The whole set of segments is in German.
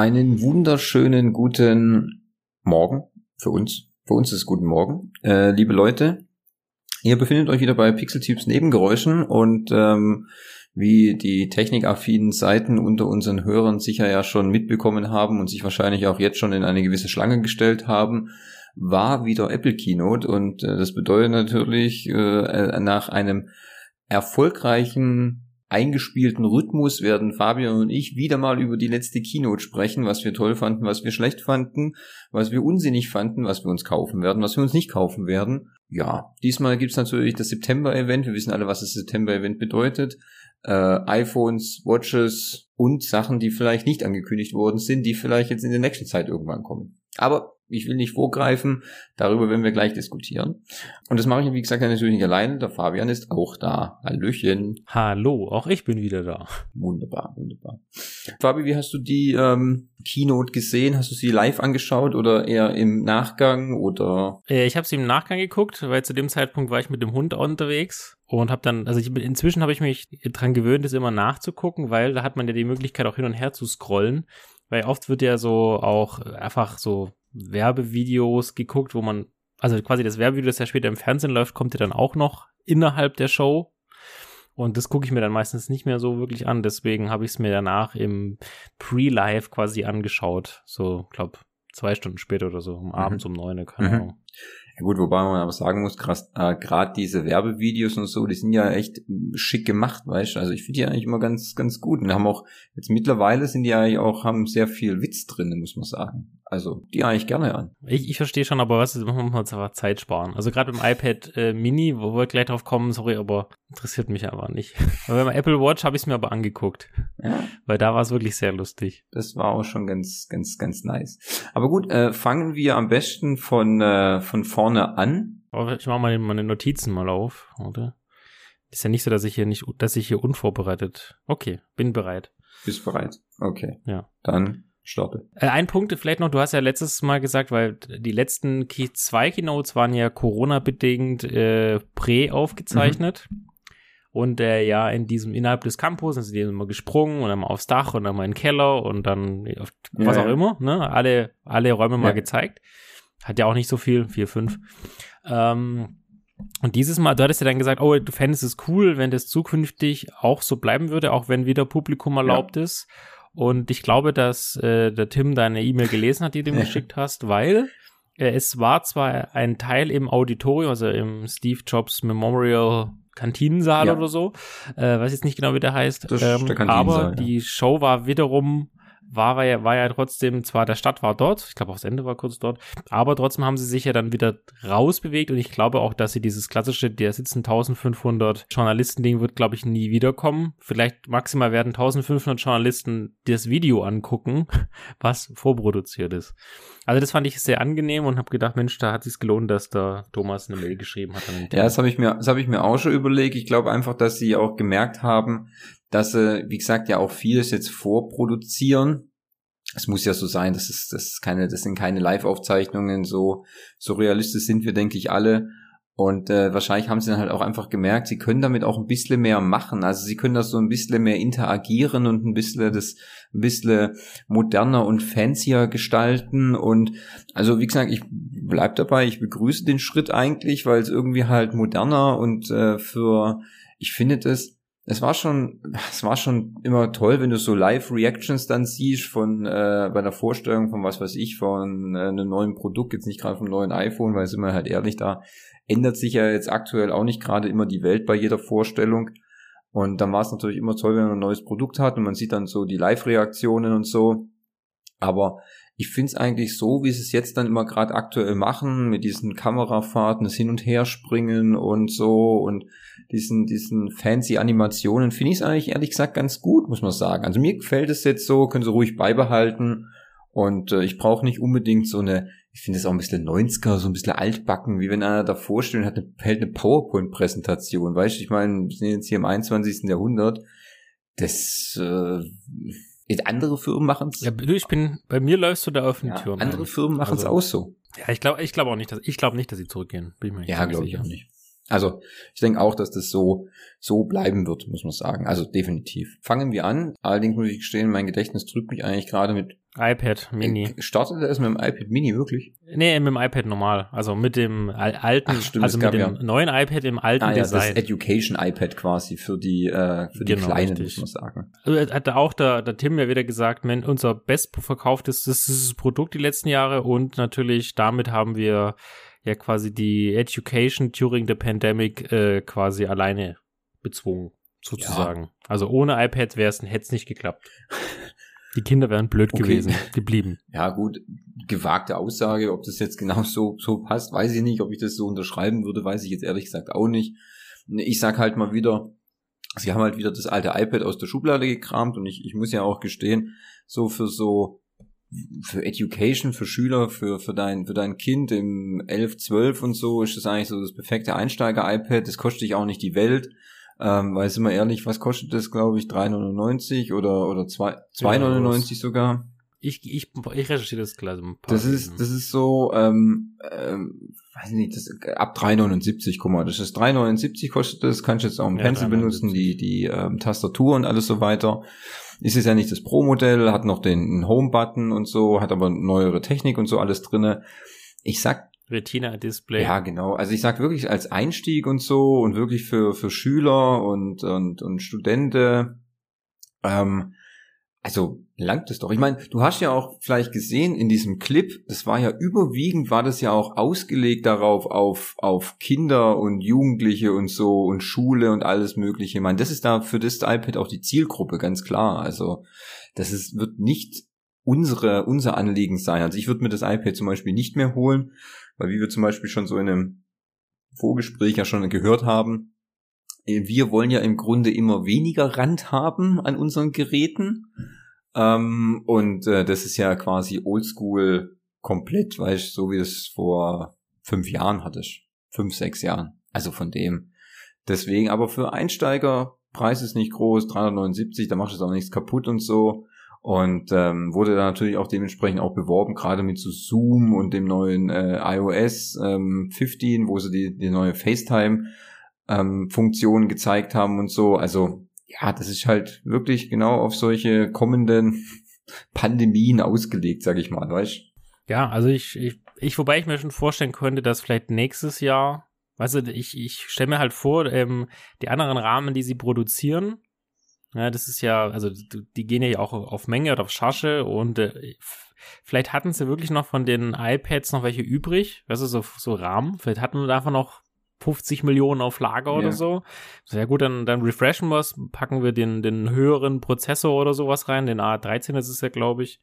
Einen wunderschönen guten Morgen für uns. Für uns ist es guten Morgen. Äh, liebe Leute, ihr befindet euch wieder bei Pixeltyps Nebengeräuschen und ähm, wie die technikaffinen Seiten unter unseren Hörern sicher ja schon mitbekommen haben und sich wahrscheinlich auch jetzt schon in eine gewisse Schlange gestellt haben, war wieder Apple Keynote und äh, das bedeutet natürlich äh, nach einem erfolgreichen eingespielten Rhythmus werden Fabian und ich wieder mal über die letzte Keynote sprechen, was wir toll fanden, was wir schlecht fanden, was wir unsinnig fanden, was wir uns kaufen werden, was wir uns nicht kaufen werden. Ja, diesmal gibt's natürlich das September-Event. Wir wissen alle, was das September-Event bedeutet. Äh, iPhones, Watches und Sachen, die vielleicht nicht angekündigt worden sind, die vielleicht jetzt in der nächsten Zeit irgendwann kommen. Aber ich will nicht vorgreifen, darüber werden wir gleich diskutieren. Und das mache ich, wie gesagt, natürlich nicht alleine. Der Fabian ist auch da. Hallöchen. Hallo, auch ich bin wieder da. Wunderbar, wunderbar. Fabi, wie hast du die ähm, Keynote gesehen? Hast du sie live angeschaut oder eher im Nachgang oder? Äh, ich habe sie im Nachgang geguckt, weil zu dem Zeitpunkt war ich mit dem Hund unterwegs und habe dann, also ich, inzwischen habe ich mich dran gewöhnt, das immer nachzugucken, weil da hat man ja die Möglichkeit auch hin und her zu scrollen, weil oft wird ja so auch einfach so Werbevideos geguckt, wo man, also quasi das Werbevideo, das ja später im Fernsehen läuft, kommt ja dann auch noch innerhalb der Show. Und das gucke ich mir dann meistens nicht mehr so wirklich an. Deswegen habe ich es mir danach im Pre-Live quasi angeschaut. So, glaube zwei Stunden später oder so, um mhm. abends um neun, keine mhm. Ja gut, wobei man aber sagen muss, gerade äh, diese Werbevideos und so, die sind ja echt schick gemacht, weißt du. Also ich finde die eigentlich immer ganz, ganz gut. Und haben auch, jetzt mittlerweile sind die eigentlich auch, haben sehr viel Witz drin, muss man sagen. Also die eigentlich gerne an. Ich, ich verstehe schon, aber was ist, man muss einfach Zeit sparen. Also gerade beim iPad äh, Mini, wo wir gleich drauf kommen, sorry, aber interessiert mich einfach nicht. Aber beim Apple Watch habe ich es mir aber angeguckt. Ja. Weil da war es wirklich sehr lustig. Das war auch schon ganz, ganz, ganz nice. Aber gut, äh, fangen wir am besten von, äh, von vorne an. Ich mache mal meine Notizen mal auf, oder? Ist ja nicht so, dass ich hier nicht, dass ich hier unvorbereitet. Okay, bin bereit. Bist bereit. Okay. Ja. Dann starte. Äh, ein Punkt vielleicht noch, du hast ja letztes Mal gesagt, weil die letzten Key 2 Keynotes waren ja Corona-bedingt äh, prä aufgezeichnet. Mhm. Und äh, ja, in diesem, innerhalb des Campus sind sie immer gesprungen und dann mal aufs Dach und dann mal in den Keller und dann auf was ja, auch ja. immer, ne? Alle, alle Räume mal gezeigt. Hat ja auch nicht so viel, vier, fünf. Ähm, und dieses Mal, du hattest ja dann gesagt, oh, du fändest es cool, wenn das zukünftig auch so bleiben würde, auch wenn wieder Publikum erlaubt ja. ist. Und ich glaube, dass äh, der Tim deine E-Mail gelesen hat, die du ihm geschickt hast, weil äh, es war zwar ein Teil im Auditorium, also im Steve Jobs Memorial Kantinensaal ja. oder so, äh, weiß jetzt nicht genau, wie der heißt, ähm, aber ja. die Show war wiederum war ja, war ja trotzdem, zwar der Stadt war dort, ich glaube auch das Ende war kurz dort, aber trotzdem haben sie sich ja dann wieder rausbewegt und ich glaube auch, dass sie dieses klassische, der sitzen 1500 Journalisten-Ding wird, glaube ich, nie wiederkommen. Vielleicht maximal werden 1500 Journalisten das Video angucken, was vorproduziert ist. Also das fand ich sehr angenehm und habe gedacht, Mensch, da hat es gelohnt, dass da Thomas eine Mail geschrieben hat. ja, das habe ich mir, das habe ich mir auch schon überlegt. Ich glaube einfach, dass sie auch gemerkt haben, dass sie, wie gesagt, ja auch vieles jetzt vorproduzieren. Es muss ja so sein, das ist, das ist keine, das sind keine Live-Aufzeichnungen, so, so realistisch sind wir, denke ich, alle. Und äh, wahrscheinlich haben sie dann halt auch einfach gemerkt, sie können damit auch ein bisschen mehr machen. Also sie können das so ein bisschen mehr interagieren und ein bisschen das ein bisschen moderner und fancier gestalten. Und also wie gesagt, ich bleib dabei, ich begrüße den Schritt eigentlich, weil es irgendwie halt moderner und äh, für, ich finde das, es war schon, es war schon immer toll, wenn du so Live-Reactions dann siehst von äh, bei der Vorstellung von was weiß ich, von äh, einem neuen Produkt, jetzt nicht gerade vom neuen iPhone, weil sind wir halt ehrlich, da ändert sich ja jetzt aktuell auch nicht gerade immer die Welt bei jeder Vorstellung. Und dann war es natürlich immer toll, wenn man ein neues Produkt hat und man sieht dann so die Live-Reaktionen und so. Aber ich finde es eigentlich so, wie sie es jetzt dann immer gerade aktuell machen, mit diesen Kamerafahrten, das Hin- und Herspringen und so und diesen, diesen fancy Animationen, finde ich es eigentlich ehrlich gesagt ganz gut, muss man sagen. Also mir gefällt es jetzt so, können sie ruhig beibehalten. Und äh, ich brauche nicht unbedingt so eine, ich finde es auch ein bisschen 90er, so ein bisschen altbacken, wie wenn einer da vorstellt, hat eine, eine PowerPoint-Präsentation, weißt du, ich meine, wir sind jetzt hier im 21. Jahrhundert. Das äh, andere Firmen machen es. Ja, ich bin, bei mir läufst du da auf den ja, Türen. Andere Firmen machen es also, auch so. Ja, ich glaube ich glaube auch nicht, dass ich glaube nicht, dass sie zurückgehen. Bin ich mir ja, glaube ich auch nicht. Also ich denke auch, dass das so so bleiben wird, muss man sagen. Also definitiv. Fangen wir an. Allerdings muss ich gestehen, mein Gedächtnis drückt mich eigentlich gerade mit iPad Mini. Startet er es mit dem iPad Mini wirklich? Nee, mit dem iPad normal. Also mit dem alten, Ach, stimmt, also mit dem ja. neuen iPad im alten ah, ja, Design. Das Education iPad quasi für die, äh, für die Genau, Kleinen, richtig. muss man sagen. Also, Hat da auch der, der Tim ja wieder gesagt, wenn unser bestverkauftes das ist das Produkt die letzten Jahre und natürlich damit haben wir ja quasi die Education during the Pandemic äh, quasi alleine bezwungen, sozusagen. Also ohne iPad wäre es hätte es nicht geklappt. Die Kinder wären blöd Okay. gewesen, geblieben. Ja, gut, gewagte Aussage, ob das jetzt genau so, so passt, weiß ich nicht. Ob ich das so unterschreiben würde, weiß ich jetzt ehrlich gesagt auch nicht. Ich sag halt mal wieder, sie haben halt wieder das alte iPad aus der Schublade gekramt und ich, ich muss ja auch gestehen, so für so, für Education, für Schüler, für, für dein, für dein Kind im 11, 12 und so, ist das eigentlich so das perfekte Einsteiger-iPad. Das kostet dich auch nicht die Welt. Ähm, weil, sind wir ehrlich, was kostet das, glaube ich, 3,99 oder, oder 2 2,99 sogar? Ich, ich, ich recherchiere das gleich ein paar Das ist, das ist so, ähm, ähm, weiß nicht, das ab 3,79, guck mal, das ist 3,79 kostet das, kannst du jetzt auch im Ja, Pencil 3,79. benutzen, die, die ähm, Tastatur und alles so weiter. Ist es ja nicht das Pro-Modell, hat noch den Home-Button und so, hat aber neuere Technik und so alles drinne. Ich sag, Retina-Display. ja genau, also ich sag wirklich als Einstieg und so und wirklich für, für Schüler und, und, und Studenten, ähm, also langt es doch. Ich meine, du hast ja auch vielleicht gesehen in diesem Clip, das war ja überwiegend, war das ja auch ausgelegt darauf, auf, auf Kinder und Jugendliche und so und Schule und alles Mögliche. Ich meine, das ist da für das iPad auch die Zielgruppe, ganz klar. Also, das ist, wird nicht unsere, unser Anliegen sein. Also ich würde mir das iPad zum Beispiel nicht mehr holen, weil wie wir zum Beispiel schon so in einem Vorgespräch ja schon gehört haben, äh, wir wollen ja im Grunde immer weniger Rand haben an unseren Geräten. Ähm, und äh, das ist ja quasi oldschool komplett, weißt so wie es vor fünf Jahren hattest. Fünf, sechs Jahren. Also von dem. Deswegen, aber für Einsteiger, Preis ist nicht groß, 379, da machst du auch nichts kaputt und so. Und ähm, wurde da natürlich auch dementsprechend auch beworben, gerade mit so Zoom und dem neuen äh, iOS ähm, 15, wo sie die, die neue FaceTime ähm, gezeigt haben und so. Also ja, das ist halt wirklich genau auf solche kommenden Pandemien ausgelegt, sag ich mal, weißt Ja, also ich, ich, ich, wobei ich mir schon vorstellen könnte, dass vielleicht nächstes Jahr, weißt du, ich, ich stelle mir halt vor, ähm, die anderen Rahmen, die sie produzieren, ja, das ist ja, also die gehen ja auch auf Menge oder auf Charge und äh, vielleicht hatten sie wirklich noch von den iPads noch welche übrig, weißt du, so, so Rahmen, vielleicht hatten wir einfach noch 50 Millionen auf Lager Ja. oder so. Sehr gut, dann, dann refreshen wir es, packen wir den, den höheren Prozessor oder sowas rein, den A13 ist es ja, glaube ich.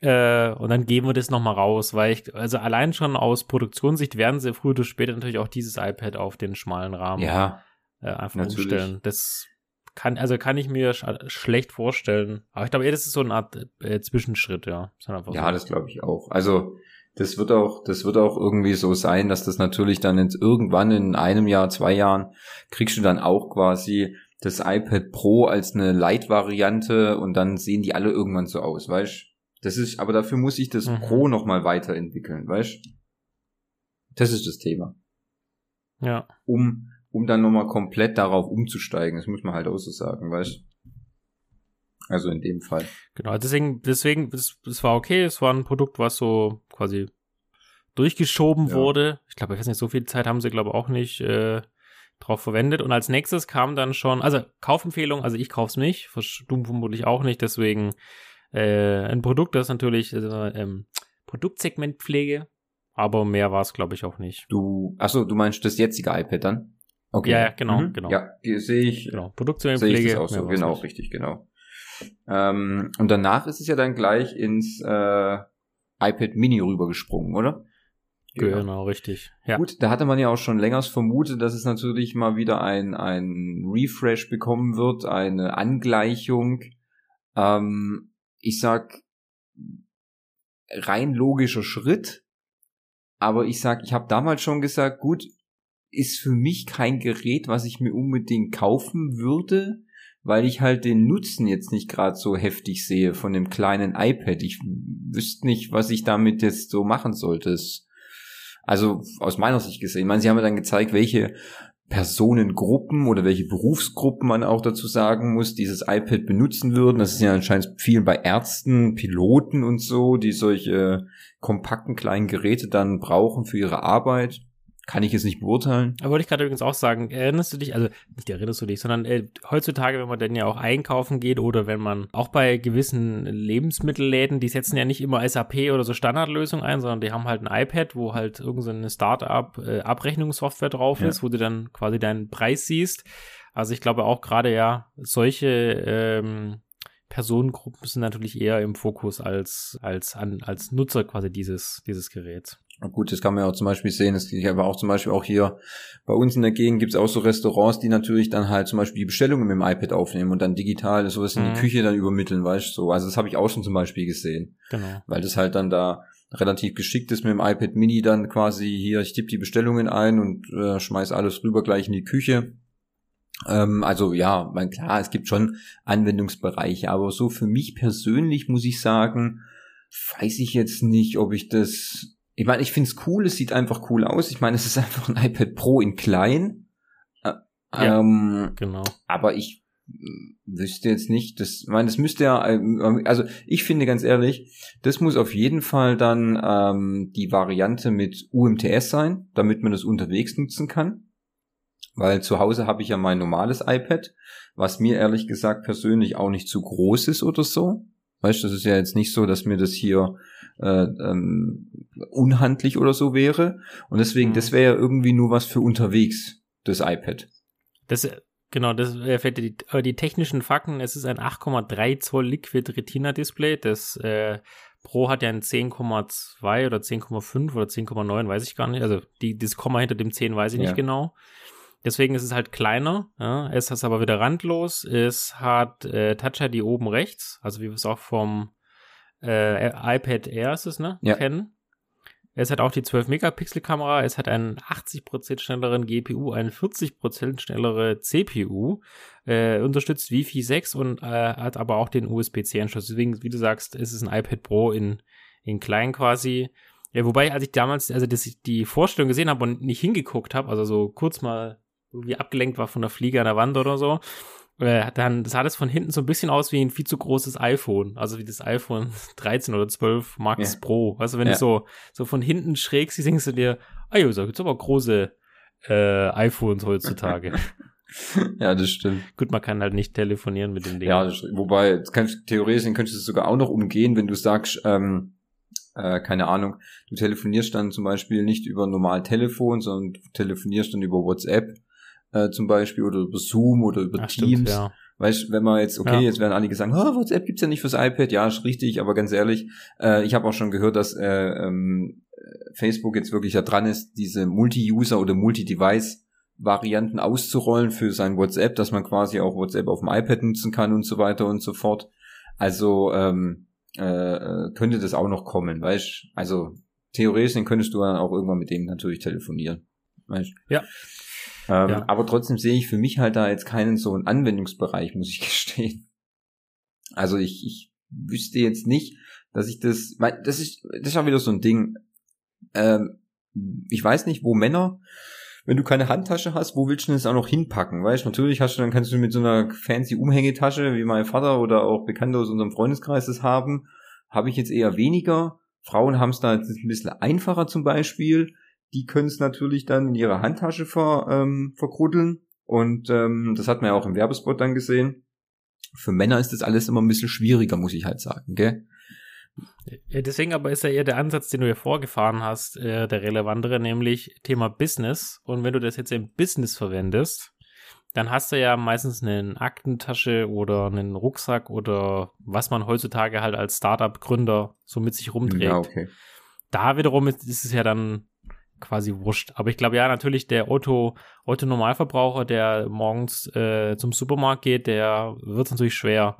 Äh, und dann geben wir das nochmal raus, weil ich, also allein schon aus Produktionssicht werden sie früher oder später natürlich auch dieses iPad auf den schmalen Rahmen Ja, äh, einfach natürlich. umstellen. Das kann, also kann ich mir sch schlecht vorstellen. Aber ich glaube das ist so eine Art äh, Zwischenschritt, ja. Halt ja, so. das glaube ich auch. Also das wird auch, das wird auch irgendwie so sein, dass das natürlich dann jetzt irgendwann in einem Jahr, zwei Jahren kriegst du dann auch quasi das iPad Pro als eine Light-Variante und dann sehen die alle irgendwann so aus, weißt? Das ist, aber dafür muss ich das Mhm. Pro nochmal weiterentwickeln, weißt? Das ist das Thema. Ja. um, um dann nochmal komplett darauf umzusteigen. Das muss man halt auch so sagen, weißt Also in dem Fall. Genau, deswegen, deswegen, das, das war okay, es war ein Produkt, was so quasi durchgeschoben Ja. wurde. Ich glaube, ich weiß nicht, so viel Zeit haben sie, glaube ich, auch nicht äh, drauf verwendet. Und als nächstes kam dann schon, also Kaufempfehlung, also ich kauf's nicht, du vermutlich auch nicht, deswegen äh, ein Produkt, das natürlich äh, ähm, Produktsegmentpflege, aber mehr war es, glaube ich, auch nicht. Du, achso, du meinst das jetzige iPad dann? Okay. Ja, ja, genau, Mhm. genau. Ja, sehe ich, Genau, sehe ich auch so. Genau, richtig, genau. Ähm, und danach ist es ja dann gleich ins äh, iPad Mini rübergesprungen, oder? Genau, richtig. Ja. Gut, da hatte man ja auch schon längers vermutet, dass es natürlich mal wieder ein, ein Refresh bekommen wird, eine Angleichung. Ähm, ich sag, rein logischer Schritt, aber ich sag, ich habe damals schon gesagt, gut, ist für mich kein Gerät, was ich mir unbedingt kaufen würde, weil ich halt den Nutzen jetzt nicht gerade so heftig sehe von dem kleinen iPad. Ich wüsste nicht, was ich damit jetzt so machen sollte. Also aus meiner Sicht gesehen. Ich meine, sie haben ja dann gezeigt, welche Personengruppen oder welche Berufsgruppen man auch dazu sagen muss, dieses iPad benutzen würden. Das ist ja anscheinend viel bei Ärzten, Piloten und so, die solche kompakten kleinen Geräte dann brauchen für ihre Arbeit. Kann ich jetzt nicht beurteilen. Aber wollte ich gerade übrigens auch sagen, erinnerst du dich, also nicht erinnerst du dich, sondern äh, heutzutage, wenn man dann ja auch einkaufen geht oder wenn man auch bei gewissen Lebensmittelläden, die setzen ja nicht immer SAP oder so Standardlösungen ein, sondern die haben halt ein iPad, wo halt irgendeine so Startup äh, Abrechnungssoftware drauf ja. ist, wo du dann quasi deinen Preis siehst. Also ich glaube auch gerade ja, solche ähm, Personengruppen sind natürlich eher im Fokus als, als, an, als Nutzer quasi dieses, dieses Geräts. Gut, das kann man ja auch zum Beispiel sehen. Es gibt aber auch zum Beispiel auch hier bei uns in der Gegend gibt es auch so Restaurants, die natürlich dann halt zum Beispiel die Bestellungen mit dem iPad aufnehmen und dann digital sowas in die mhm. Küche dann übermitteln, weißt du so. Also das habe ich auch schon zum Beispiel gesehen. Genau. Weil das halt dann da relativ geschickt ist mit dem iPad Mini dann quasi hier, ich tippe die Bestellungen ein und äh, schmeiß alles rüber gleich in die Küche. Ähm, also ja, mein, klar, es gibt schon Anwendungsbereiche, aber so für mich persönlich muss ich sagen, weiß ich jetzt nicht, ob ich das ich meine, ich finde es cool, es sieht einfach cool aus. Ich meine, es ist einfach ein iPad Pro in klein. Äh, ja, ähm, genau. Aber ich wüsste jetzt nicht, das, ich meine, das müsste ja, ähm, also ich finde ganz ehrlich, das muss auf jeden Fall dann ähm, die Variante mit UMTS sein, damit man das unterwegs nutzen kann. Weil zu Hause habe ich ja mein normales iPad, was mir ehrlich gesagt persönlich auch nicht zu groß ist oder so. Weißt du, das ist ja jetzt nicht so, dass mir das hier äh, ähm, unhandlich oder so wäre. Und deswegen, mhm. das wäre ja irgendwie nur was für unterwegs, das iPad. Das, genau, das fällt die, die technischen Fakten. Es ist ein 8,3 Zoll Liquid Retina Display. Das äh, Pro hat ja ein 10,2 oder 10,5 oder 10,9, weiß ich gar nicht. Also die, das Komma hinter dem 10 weiß ich ja. nicht genau. Deswegen ist es halt kleiner. Ja. Es ist aber wieder randlos. Es hat äh, Touch ID oben rechts, also wie wir es auch vom äh, iPad Air ist es, ne? Ja. Kennen. Es hat auch die 12-Megapixel-Kamera, es hat einen 80% schnelleren GPU, einen 40% schnellere CPU, äh, unterstützt Wi-Fi 6 und äh, hat aber auch den USB-C-Anschluss. Deswegen, wie du sagst, ist es ein iPad Pro in, in klein quasi. Ja, wobei, als ich damals, also dass ich die Vorstellung gesehen habe und nicht hingeguckt habe, also so kurz mal irgendwie abgelenkt war von der Fliege an der Wand oder so, äh, dann sah das von hinten so ein bisschen aus wie ein viel zu großes iPhone. Also wie das iPhone 13 oder 12 Max ja. Pro. Also wenn ja. du so, so von hinten schräg siehst, denkst du dir, ah ja, so gibt's aber große äh, iPhones heutzutage. ja, das stimmt. Gut, man kann halt nicht telefonieren mit dem Ding. Ja, wobei, kannst, theoretisch könntest du es sogar auch noch umgehen, wenn du sagst, ähm, äh, keine Ahnung, du telefonierst dann zum Beispiel nicht über normal Telefon, sondern du telefonierst dann über WhatsApp äh, zum Beispiel oder über Zoom oder über Ach, Teams. Stimmt, ja. Weißt, wenn man jetzt, okay, ja. jetzt werden einige sagen, oh, WhatsApp gibt's ja nicht fürs iPad, ja, ist richtig, aber ganz ehrlich, äh, ich habe auch schon gehört, dass äh, ähm, Facebook jetzt wirklich da dran ist, diese Multi-User oder Multi-Device Varianten auszurollen für sein WhatsApp, dass man quasi auch WhatsApp auf dem iPad nutzen kann und so weiter und so fort. Also ähm, äh, äh könnte das auch noch kommen, weißt? Also theoretisch könntest du dann auch irgendwann mit dem natürlich telefonieren. Weißt? Ja. Ähm, ja. Aber trotzdem sehe ich für mich halt da jetzt keinen so einen Anwendungsbereich, muss ich gestehen. Also ich, ich wüsste jetzt nicht, dass ich das, weil das ist, das ist auch wieder so ein Ding. Ähm, ich weiß nicht, wo Männer, wenn du keine Handtasche hast, wo willst du das auch noch hinpacken? Weißt natürlich hast du, dann kannst du mit so einer fancy Umhängetasche, wie mein Vater oder auch Bekannte aus unserem Freundeskreis das haben, habe ich jetzt eher weniger. Frauen haben es da jetzt ein bisschen einfacher zum Beispiel die können es natürlich dann in ihre Handtasche ver, ähm, verkruddeln. Und ähm, das hat man ja auch im Werbespot dann gesehen. Für Männer ist das alles immer ein bisschen schwieriger, muss ich halt sagen, gell? Ja, deswegen aber ist ja eher der Ansatz, den du hier vorgefahren hast, äh, der relevantere, nämlich Thema Business. Und wenn du das jetzt im Business verwendest, dann hast du ja meistens eine Aktentasche oder einen Rucksack oder was man heutzutage halt als Startup-Gründer so mit sich rumträgt. Ja, okay. Da wiederum ist, ist es ja dann quasi wurscht. Aber ich glaube ja, natürlich der Auto, Auto Normalverbraucher, der morgens äh, zum Supermarkt geht, der wird es natürlich schwer,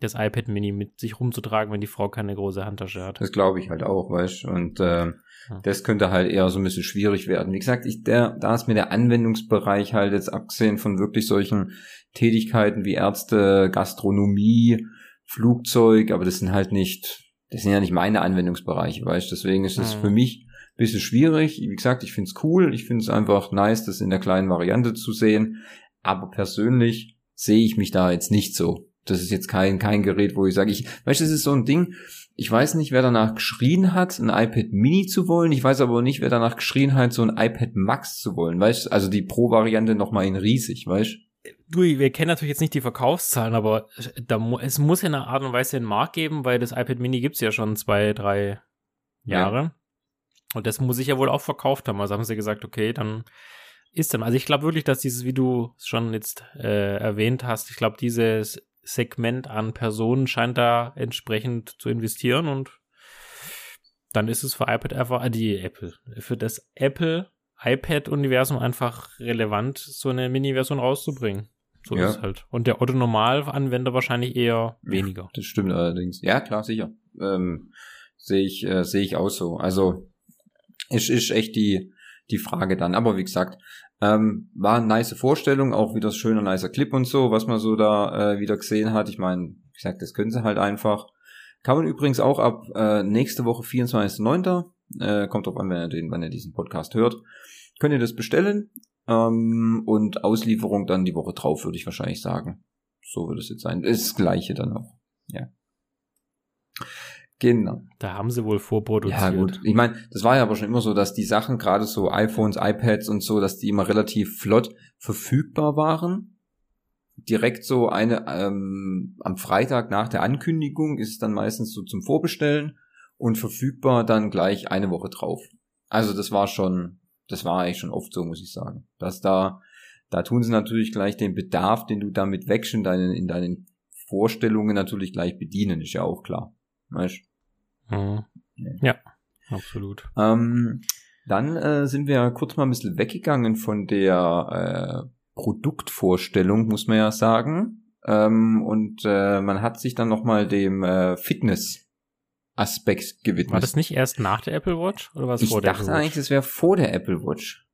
das iPad Mini mit sich rumzutragen, wenn die Frau keine große Handtasche hat. Das glaube ich halt auch, weißt Und äh, ja. das könnte halt eher so ein bisschen schwierig werden. Wie gesagt, ich, der, da ist mir der Anwendungsbereich halt jetzt abgesehen von wirklich solchen Tätigkeiten wie Ärzte, Gastronomie, Flugzeug, aber das sind halt nicht, das sind ja nicht meine Anwendungsbereiche, weißt Deswegen ist es mhm. für mich Bisschen schwierig. Wie gesagt, ich find's cool. Ich find's einfach nice, das in der kleinen Variante zu sehen. Aber persönlich sehe ich mich da jetzt nicht so. Das ist jetzt kein, kein Gerät, wo ich sage, ich, weißt du, das ist so ein Ding, ich weiß nicht, wer danach geschrien hat, ein iPad Mini zu wollen. Ich weiß aber nicht, wer danach geschrien hat, so ein iPad Max zu wollen. Weißt also die Pro-Variante nochmal in riesig, weißt Du, wir kennen natürlich jetzt nicht die Verkaufszahlen, aber da, es muss ja eine Art und Weise einen Markt geben, weil das iPad Mini gibt's ja schon zwei, drei Jahre. Ja. Und das muss ich ja wohl auch verkauft haben. Also haben sie gesagt, okay, dann ist dann. Also ich glaube wirklich, dass dieses, wie du schon jetzt äh, erwähnt hast, ich glaube, dieses Segment an Personen scheint da entsprechend zu investieren und dann ist es für iPad einfach, äh, die Apple, für das Apple iPad-Universum einfach relevant, so eine Mini-Version rauszubringen. So ja. ist es halt. Und der Otto-Normal-Anwender wahrscheinlich eher weniger. Das stimmt allerdings. Ja, klar, sicher. Ähm, sehe ich, äh, sehe ich auch so. Also, es ist echt die, die Frage dann. Aber wie gesagt, ähm, war eine nice Vorstellung, auch wieder schöner, nicer Clip und so, was man so da äh, wieder gesehen hat. Ich meine, wie gesagt, das können sie halt einfach. Kann man übrigens auch ab äh, nächste Woche 24.09. Äh, kommt drauf an, wenn ihr, den, wenn ihr diesen Podcast hört. Könnt ihr das bestellen ähm, und Auslieferung dann die Woche drauf, würde ich wahrscheinlich sagen. So würde es jetzt sein. Ist das gleiche dann auch. Ja. Genau. Da haben sie wohl vorproduziert. Ja, gut. Ich meine, das war ja aber schon immer so, dass die Sachen, gerade so iPhones, iPads und so, dass die immer relativ flott verfügbar waren. Direkt so eine, ähm, am Freitag nach der Ankündigung ist es dann meistens so zum Vorbestellen und verfügbar dann gleich eine Woche drauf. Also das war schon, das war eigentlich schon oft so, muss ich sagen. Dass da, da tun sie natürlich gleich den Bedarf, den du damit wächst in deinen, in deinen Vorstellungen natürlich gleich bedienen, ist ja auch klar. Weißt mhm. Ja, absolut. Ähm, dann äh, sind wir kurz mal ein bisschen weggegangen von der äh, Produktvorstellung, muss man ja sagen. Ähm, und äh, man hat sich dann nochmal dem äh, Fitness-Aspekt gewidmet. War das nicht erst nach der Apple Watch oder was vor der Apple Watch? Ich dachte eigentlich, das wäre vor der Apple Watch.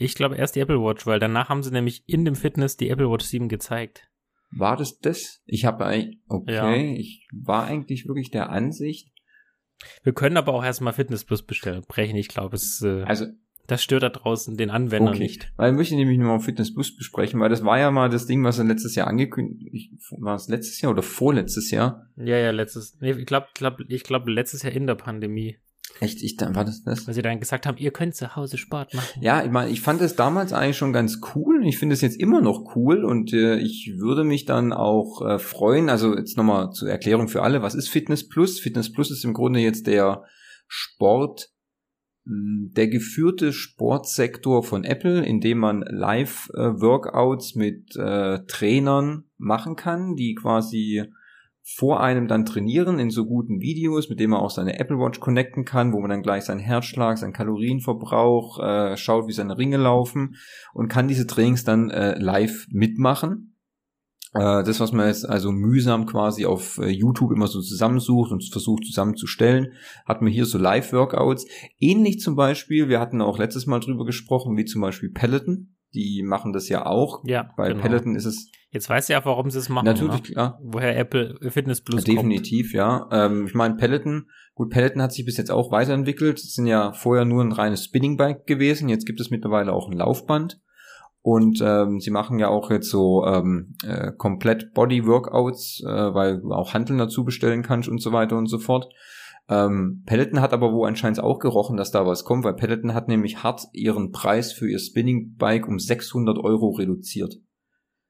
Ich glaube erst die Apple Watch, weil danach haben sie nämlich in dem Fitness die Apple Watch 7 gezeigt. War das das? Ich habe eigentlich, okay, ja. ich war eigentlich wirklich der Ansicht. Wir können aber auch erstmal Fitness Plus bestellen, brechen. Ich glaube, es, äh, also, das stört da draußen den Anwender okay. nicht. Weil ich möchte nämlich nur mal Fitness Plus besprechen, weil das war ja mal das Ding, was er letztes Jahr angekündigt, war es letztes Jahr oder vorletztes Jahr? Ja, ja, letztes, nee, ich glaube, glaub, ich glaube letztes Jahr in der Pandemie. Echt, ich, dann war das das? Weil sie dann gesagt haben, ihr könnt zu Hause Sport machen. Ja, ich meine, ich fand es damals eigentlich schon ganz cool. Ich finde es jetzt immer noch cool und äh, ich würde mich dann auch äh, freuen. Also jetzt nochmal zur Erklärung für alle, was ist Fitness Plus? Fitness Plus ist im Grunde jetzt der Sport, hm, der geführte Sportsektor von Apple, in dem man Live-Workouts äh, mit äh, Trainern machen kann, die quasi vor einem dann trainieren in so guten Videos, mit dem man auch seine Apple Watch connecten kann, wo man dann gleich seinen Herzschlag, seinen Kalorienverbrauch äh, schaut, wie seine Ringe laufen und kann diese Trainings dann äh, live mitmachen. Äh, das, was man jetzt also mühsam quasi auf äh, YouTube immer so zusammensucht und versucht zusammenzustellen, hat man hier so Live-Workouts. Ähnlich zum Beispiel, wir hatten auch letztes Mal drüber gesprochen, wie zum Beispiel Peloton die machen das ja auch. Ja. Bei genau. Peloton ist es. Jetzt weißt du ja, warum sie es machen. Natürlich, ne? klar. Woher Apple Fitness Plus Definitiv, kommt. ja. Ähm, ich meine, Peloton, gut, Peloton hat sich bis jetzt auch weiterentwickelt. Es sind ja vorher nur ein reines Spinning Bike gewesen. Jetzt gibt es mittlerweile auch ein Laufband. Und ähm, sie machen ja auch jetzt so ähm, äh, komplett Body Workouts, äh, weil du auch Handeln dazu bestellen kannst und so weiter und so fort. Ähm, Peloton hat aber wo anscheinend auch gerochen, dass da was kommt, weil Peloton hat nämlich hart ihren Preis für ihr Spinning Bike um 600 Euro reduziert.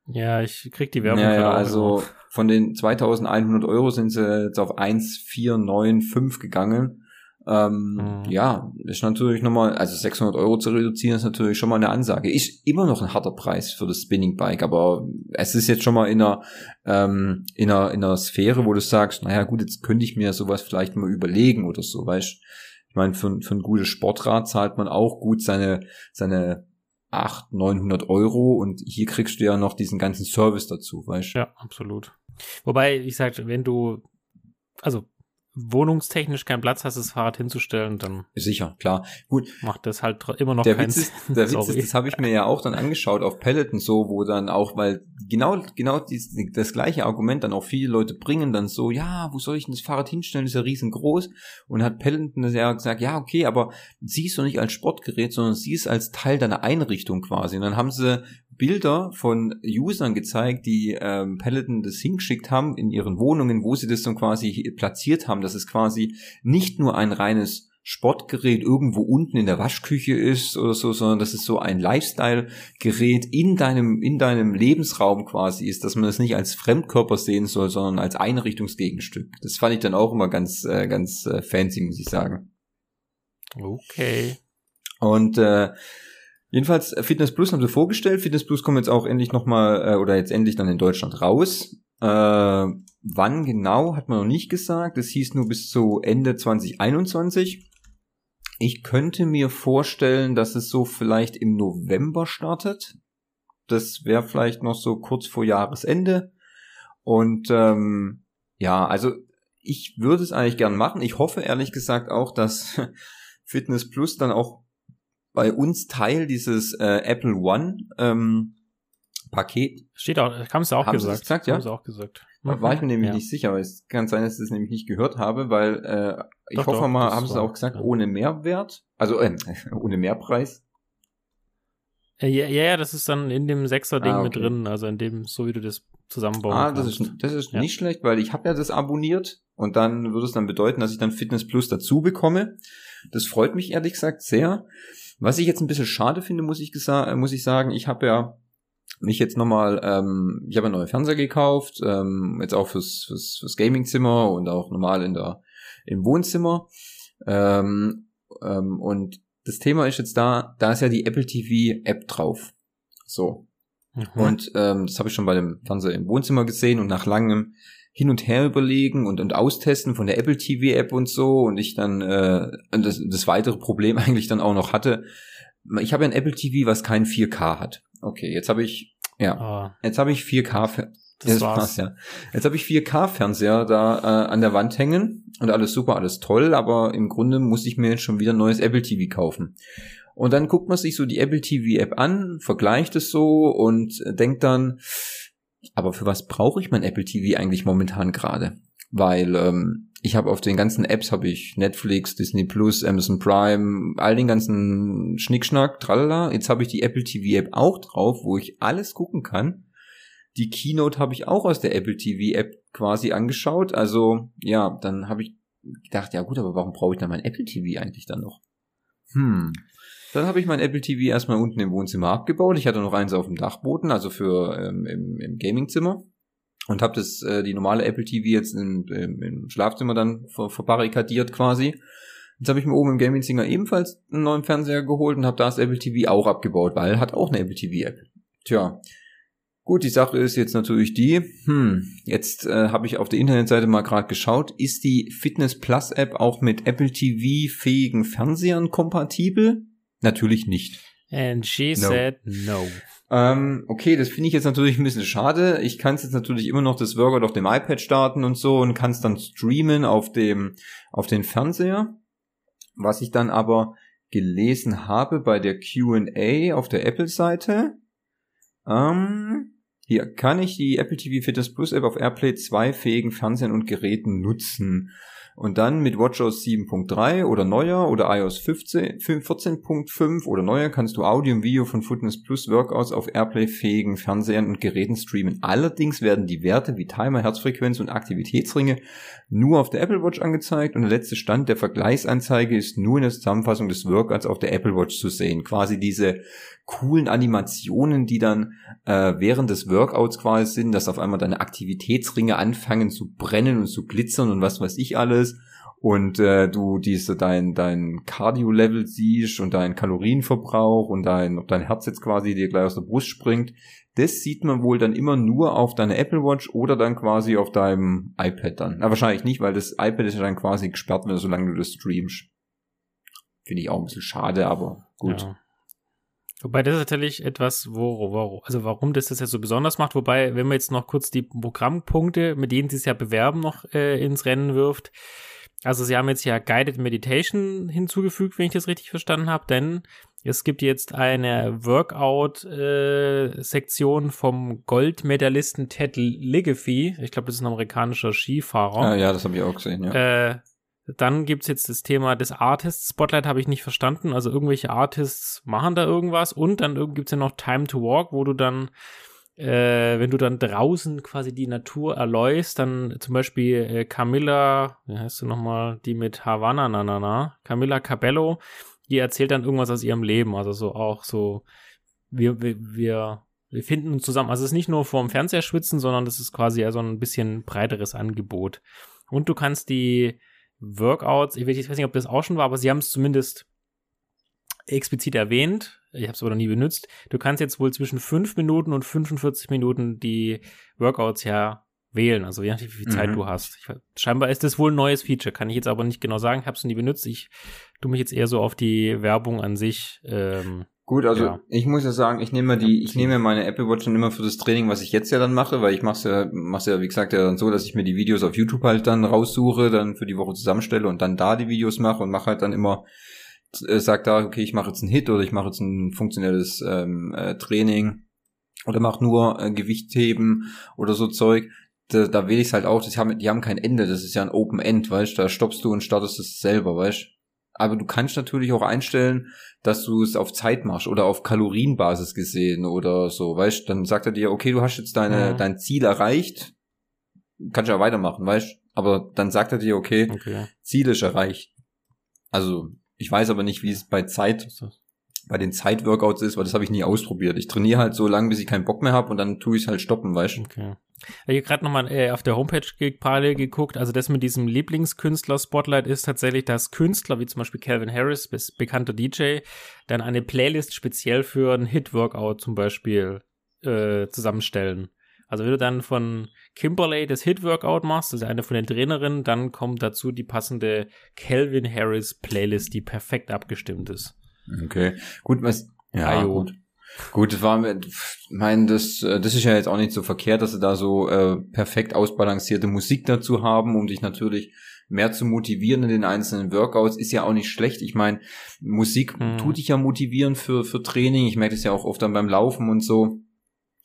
Ja, ich krieg die Werbung. Ja, ja also von den 2100 Euro sind sie jetzt auf 1495 gegangen. Ähm, mhm. Ja, ist natürlich nochmal, also 600 Euro zu reduzieren ist natürlich schon mal eine Ansage. Ist immer noch ein harter Preis für das Spinning Bike, aber es ist jetzt schon mal in einer, ähm, in einer, in einer Sphäre, wo du sagst, naja gut, jetzt könnte ich mir sowas vielleicht mal überlegen oder so, weißt Ich meine, für, für ein gutes Sportrad zahlt man auch gut seine, seine 800, 900 Euro und hier kriegst du ja noch diesen ganzen Service dazu, weißt Ja, absolut. Wobei, ich sag, wenn du, also wohnungstechnisch keinen Platz hast, das Fahrrad hinzustellen, dann sicher, klar. Gut. Macht das halt immer noch der keinen Witz ist, Der Witz ist, das habe ich mir ja auch dann angeschaut auf Peloton so, wo dann auch, weil genau, genau dies, das gleiche Argument dann auch viele Leute bringen dann so, ja, wo soll ich denn das Fahrrad hinstellen, das ist ja riesengroß. Und hat Peloton ja gesagt, ja, okay, aber siehst du nicht als Sportgerät, sondern siehst als Teil deiner Einrichtung quasi. Und dann haben sie Bilder von Usern gezeigt, die ähm, Peloton das hingeschickt haben in ihren Wohnungen, wo sie das dann quasi platziert haben, dass es quasi nicht nur ein reines Sportgerät irgendwo unten in der Waschküche ist oder so, sondern dass es so ein Lifestyle-Gerät in deinem, in deinem Lebensraum quasi ist, dass man das nicht als Fremdkörper sehen soll, sondern als Einrichtungsgegenstück. Das fand ich dann auch immer ganz, äh, ganz äh, fancy, muss ich sagen. Okay. Und äh, Jedenfalls äh, Fitness Plus haben sie vorgestellt. Fitness Plus kommt jetzt auch endlich nochmal, äh, oder jetzt endlich dann in Deutschland raus. Äh, wann genau, hat man noch nicht gesagt. Es hieß nur bis zu Ende 2021. Ich könnte mir vorstellen, dass es so vielleicht im November startet. Das wäre vielleicht noch so kurz vor Jahresende. Und ähm, ja, also ich würde es eigentlich gern machen. Ich hoffe ehrlich gesagt auch, dass Fitness Plus dann auch bei uns Teil dieses äh, Apple One ähm, Paket. Steht auch, haben sie auch haben gesagt. Gesagt, ja? Haben sie auch gesagt. Mhm. War ich mir nämlich ja. nicht sicher, aber es kann sein, dass ich das nämlich nicht gehört habe, weil äh, ich doch, hoffe doch, mal, haben sie auch gesagt, ja. ohne Mehrwert, also äh, ohne Mehrpreis. Äh, ja, ja, das ist dann in dem Sechser-Ding ah, okay. mit drin, also in dem, so wie du das zusammenbauen ah, das kannst. ist, das ist ja. nicht schlecht, weil ich habe ja das abonniert und dann würde es dann bedeuten, dass ich dann Fitness Plus dazu bekomme. Das freut mich ehrlich gesagt sehr. Was ich jetzt ein bisschen schade finde, muss ich, muss ich sagen, ich habe ja mich jetzt nochmal, ähm, ich habe einen neuen Fernseher gekauft, ähm, jetzt auch fürs, fürs, fürs Gamingzimmer und auch normal in der, im Wohnzimmer. Ähm, ähm, und das Thema ist jetzt da, da ist ja die Apple TV App drauf. So. Mhm. Und ähm, das habe ich schon bei dem Fernseher im Wohnzimmer gesehen und nach langem hin und her überlegen und, und austesten von der Apple TV App und so und ich dann äh, das, das weitere Problem eigentlich dann auch noch hatte. Ich habe ja ein Apple TV, was kein 4K hat. Okay, jetzt habe ich ja, oh. jetzt habe ich 4K. Das war's. war's ja. Jetzt habe ich 4K-Fernseher da äh, an der Wand hängen und alles super, alles toll, aber im Grunde muss ich mir jetzt schon wieder ein neues Apple TV kaufen. Und dann guckt man sich so die Apple TV App an, vergleicht es so und denkt dann, aber für was brauche ich mein Apple TV eigentlich momentan gerade? Weil ähm, ich habe auf den ganzen Apps habe ich Netflix, Disney Plus, Amazon Prime, all den ganzen Schnickschnack, tralala. Jetzt habe ich die Apple TV App auch drauf, wo ich alles gucken kann. Die Keynote habe ich auch aus der Apple TV App quasi angeschaut. Also ja, dann habe ich gedacht, ja gut, aber warum brauche ich dann mein Apple TV eigentlich dann noch? Hm. Dann habe ich mein Apple TV erstmal unten im Wohnzimmer abgebaut. Ich hatte noch eins auf dem Dachboden, also für ähm, im, im Gamingzimmer. Und habe das äh, die normale Apple TV jetzt in, im, im Schlafzimmer dann ver verbarrikadiert quasi. Jetzt habe ich mir oben im Gamingzimmer ebenfalls einen neuen Fernseher geholt und habe das Apple TV auch abgebaut, weil hat auch eine Apple TV App. Tja, Gut, die Sache ist jetzt natürlich die, hm, jetzt äh, habe ich auf der Internetseite mal gerade geschaut, ist die Fitness Plus App auch mit Apple TV fähigen Fernsehern kompatibel? Natürlich nicht. And she no. said no. Ähm, okay, das finde ich jetzt natürlich ein bisschen schade. Ich kann jetzt natürlich immer noch das Workout auf dem iPad starten und so und kann es dann streamen auf dem auf den Fernseher. Was ich dann aber gelesen habe bei der Q&A auf der Apple-Seite, ähm, hier kann ich die Apple TV Fitness Plus App auf AirPlay 2 fähigen Fernsehern und Geräten nutzen. Und dann mit WatchOS 7.3 oder neuer oder iOS 14.5 oder neuer kannst du Audio und Video von Fitness Plus Workouts auf Airplay-fähigen Fernsehern und Geräten streamen. Allerdings werden die Werte wie Timer, Herzfrequenz und Aktivitätsringe nur auf der Apple Watch angezeigt und der letzte Stand der Vergleichsanzeige ist nur in der Zusammenfassung des Workouts auf der Apple Watch zu sehen. Quasi diese coolen Animationen, die dann äh, während des Workouts quasi sind, dass auf einmal deine Aktivitätsringe anfangen zu brennen und zu glitzern und was weiß ich alles und äh, du diese dein dein Cardio Level siehst und deinen Kalorienverbrauch und dein ob dein Herz jetzt quasi dir gleich aus der Brust springt, das sieht man wohl dann immer nur auf deiner Apple Watch oder dann quasi auf deinem iPad dann. Na wahrscheinlich nicht, weil das iPad ist ja dann quasi gesperrt, wenn solange du das streamst. Finde ich auch ein bisschen schade, aber gut. Ja. Wobei das ist natürlich etwas, wo, wo, also warum das das jetzt so besonders macht. Wobei, wenn man jetzt noch kurz die Programmpunkte, mit denen sie es ja bewerben, noch äh, ins Rennen wirft, Also sie haben jetzt ja Guided Meditation hinzugefügt, wenn ich das richtig verstanden habe, denn es gibt jetzt eine Workout-Sektion äh, vom Goldmedaillisten Ted Ligefee. Ich glaube, das ist ein amerikanischer Skifahrer. Ah, ja, das habe ich auch gesehen, ja. Äh, dann gibt's jetzt das Thema des Artists. Spotlight habe ich nicht verstanden. Also irgendwelche Artists machen da irgendwas. Und dann gibt's ja noch Time to Walk, wo du dann, äh, wenn du dann draußen quasi die Natur erläufst, dann zum Beispiel äh, Camilla, wie heißt du nochmal, die mit Havana, na, na, na, Camilla Cabello, die erzählt dann irgendwas aus ihrem Leben. Also so auch so, wir, wir, wir, wir finden uns zusammen. Also es ist nicht nur vorm Fernseher schwitzen, sondern das ist quasi ja so ein bisschen breiteres Angebot. Und du kannst die Workouts, ich weiß nicht, ob das auch schon war, aber sie haben es zumindest explizit erwähnt. Ich habe es aber noch nie benutzt. Du kannst jetzt wohl zwischen 5 Minuten und 45 Minuten die Workouts ja wählen, also je nachdem, wie viel Zeit mhm. du hast. Ich, scheinbar ist das wohl ein neues Feature, kann ich jetzt aber nicht genau sagen, ich habe es nie benutzt. Ich tue mich jetzt eher so auf die Werbung an sich. Ähm, Gut, also ja. ich muss ja sagen, ich nehme die, ich nehme meine Apple Watch dann immer für das Training, was ich jetzt ja dann mache, weil ich mache es ja, mach's ja, wie gesagt, ja dann so, dass ich mir die Videos auf YouTube halt dann raussuche, dann für die Woche zusammenstelle und dann da die Videos mache und mache halt dann immer, äh, sag da, okay, ich mache jetzt einen Hit oder ich mache jetzt ein funktionelles ähm, äh, Training oder mache nur äh, Gewichtheben oder so Zeug. Da, da wähle ich es halt auch, die haben, die haben kein Ende, das ist ja ein Open End, weißt du, da stoppst du und startest es selber, weißt du. Aber du kannst natürlich auch einstellen, dass du es auf Zeit machst oder auf Kalorienbasis gesehen oder so, weißt Dann sagt er dir, okay, du hast jetzt deine, ja. dein Ziel erreicht, kannst ja weitermachen, weißt Aber dann sagt er dir, okay, okay. Ziel ist erreicht. Also, ich weiß aber nicht, wie es bei Zeit, bei den Zeitworkouts ist, weil das habe ich nie ausprobiert. Ich trainiere halt so lange, bis ich keinen Bock mehr habe und dann tue ich es halt stoppen, weißt Okay. Ich habe gerade nochmal äh, auf der Homepage parallel geguckt. Also das mit diesem Lieblingskünstler-Spotlight ist tatsächlich, dass Künstler wie zum Beispiel Calvin Harris, bekannter DJ, dann eine Playlist speziell für ein Hit-Workout zum Beispiel äh, zusammenstellen. Also wenn du dann von Kimberley das Hit-Workout machst, das ist eine von den Trainerinnen, dann kommt dazu die passende Calvin Harris Playlist, die perfekt abgestimmt ist. Okay, gut, was ja, Ayo. gut. Gut, das war, mein, das, äh, das ist ja jetzt auch nicht so verkehrt, dass sie da so äh, perfekt ausbalancierte Musik dazu haben, um dich natürlich mehr zu motivieren in den einzelnen Workouts, ist ja auch nicht schlecht. Ich meine, Musik mhm. tut dich ja motivieren für, für Training. Ich merke das ja auch oft dann beim Laufen und so.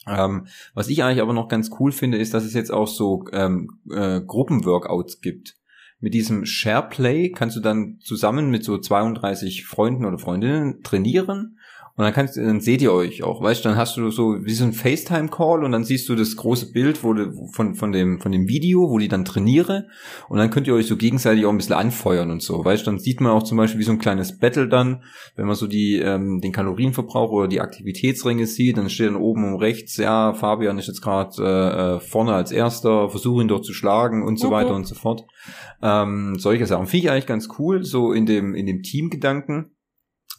Ähm, was ich eigentlich aber noch ganz cool finde, ist, dass es jetzt auch so ähm, äh, Gruppenworkouts gibt. Mit diesem SharePlay kannst du dann zusammen mit so 32 Freunden oder Freundinnen trainieren und dann kannst dann seht ihr euch auch, weißt du, dann hast du so wie so ein FaceTime-Call und dann siehst du das große Bild wo du, von, von, dem, von dem Video, wo die dann trainiere und dann könnt ihr euch so gegenseitig auch ein bisschen anfeuern und so, weißt du, dann sieht man auch zum Beispiel wie so ein kleines Battle dann, wenn man so die, ähm, den Kalorienverbrauch oder die Aktivitätsringe sieht, dann steht dann oben um rechts, ja, Fabian ist jetzt gerade äh, äh, vorne als erster, versuche ihn doch zu schlagen und so okay. weiter und so fort. Ähm, solche Sachen. Finde ich eigentlich ganz cool, so in dem, in dem Teamgedanken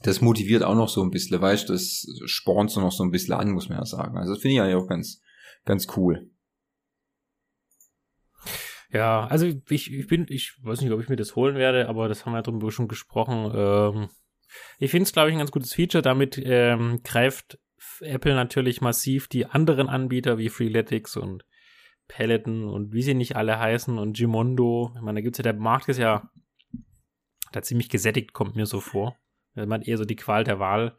das motiviert auch noch so ein bisschen, weißt du, das spornt so noch so ein bisschen an, muss man ja sagen. Also das finde ich eigentlich auch ganz, ganz cool. Ja, also ich, ich bin, ich weiß nicht, ob ich mir das holen werde, aber das haben wir ja drüber schon gesprochen. Ähm, ich finde es, glaube ich, ein ganz gutes Feature. Damit ähm, greift Apple natürlich massiv die anderen Anbieter wie Freeletics und Peloton und wie sie nicht alle heißen und Gimondo. Ich meine, da gibt's ja, der Markt ist ja da ziemlich gesättigt, kommt mir so vor. Man eher so die Qual der Wahl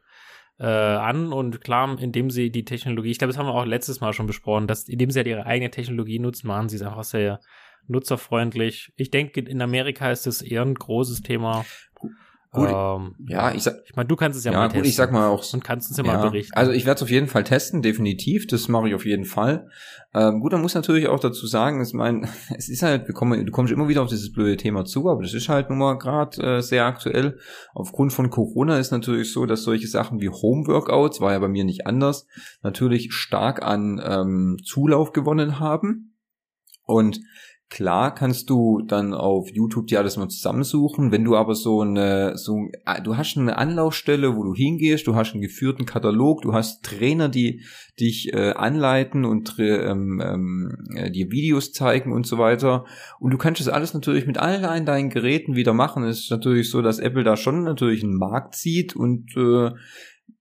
äh, an und klar, indem sie die Technologie, ich glaube, das haben wir auch letztes Mal schon besprochen, dass indem sie halt ihre eigene Technologie nutzen, machen sie es einfach sehr nutzerfreundlich. Ich denke, in Amerika ist das eher ein großes Thema. Gut, ähm, ja, ich sag, ich meine, du kannst es ja, ja mal gut, testen. ich sag mal auch und kannst uns ja, ja mal berichten. Also ich werde es auf jeden Fall testen, definitiv. Das mache ich auf jeden Fall. Ähm, gut, man muss natürlich auch dazu sagen, ich meine, es ist halt, wir kommen, du kommst immer wieder auf dieses blöde Thema zu, aber das ist halt nun mal gerade äh, sehr aktuell. Aufgrund von Corona ist natürlich so, dass solche Sachen wie Home-Workouts, war ja bei mir nicht anders, natürlich stark an ähm, Zulauf gewonnen haben. Und Klar kannst du dann auf YouTube dir alles mal zusammensuchen. Wenn du aber so eine, so, ah, du hast eine Anlaufstelle, wo du hingehst, du hast einen geführten Katalog, du hast Trainer, die dich äh, anleiten und ähm, ähm, äh, dir Videos zeigen und so weiter. Und du kannst das alles natürlich mit allen deinen Geräten wieder machen. Es ist natürlich so, dass Apple da schon natürlich einen Markt sieht und äh,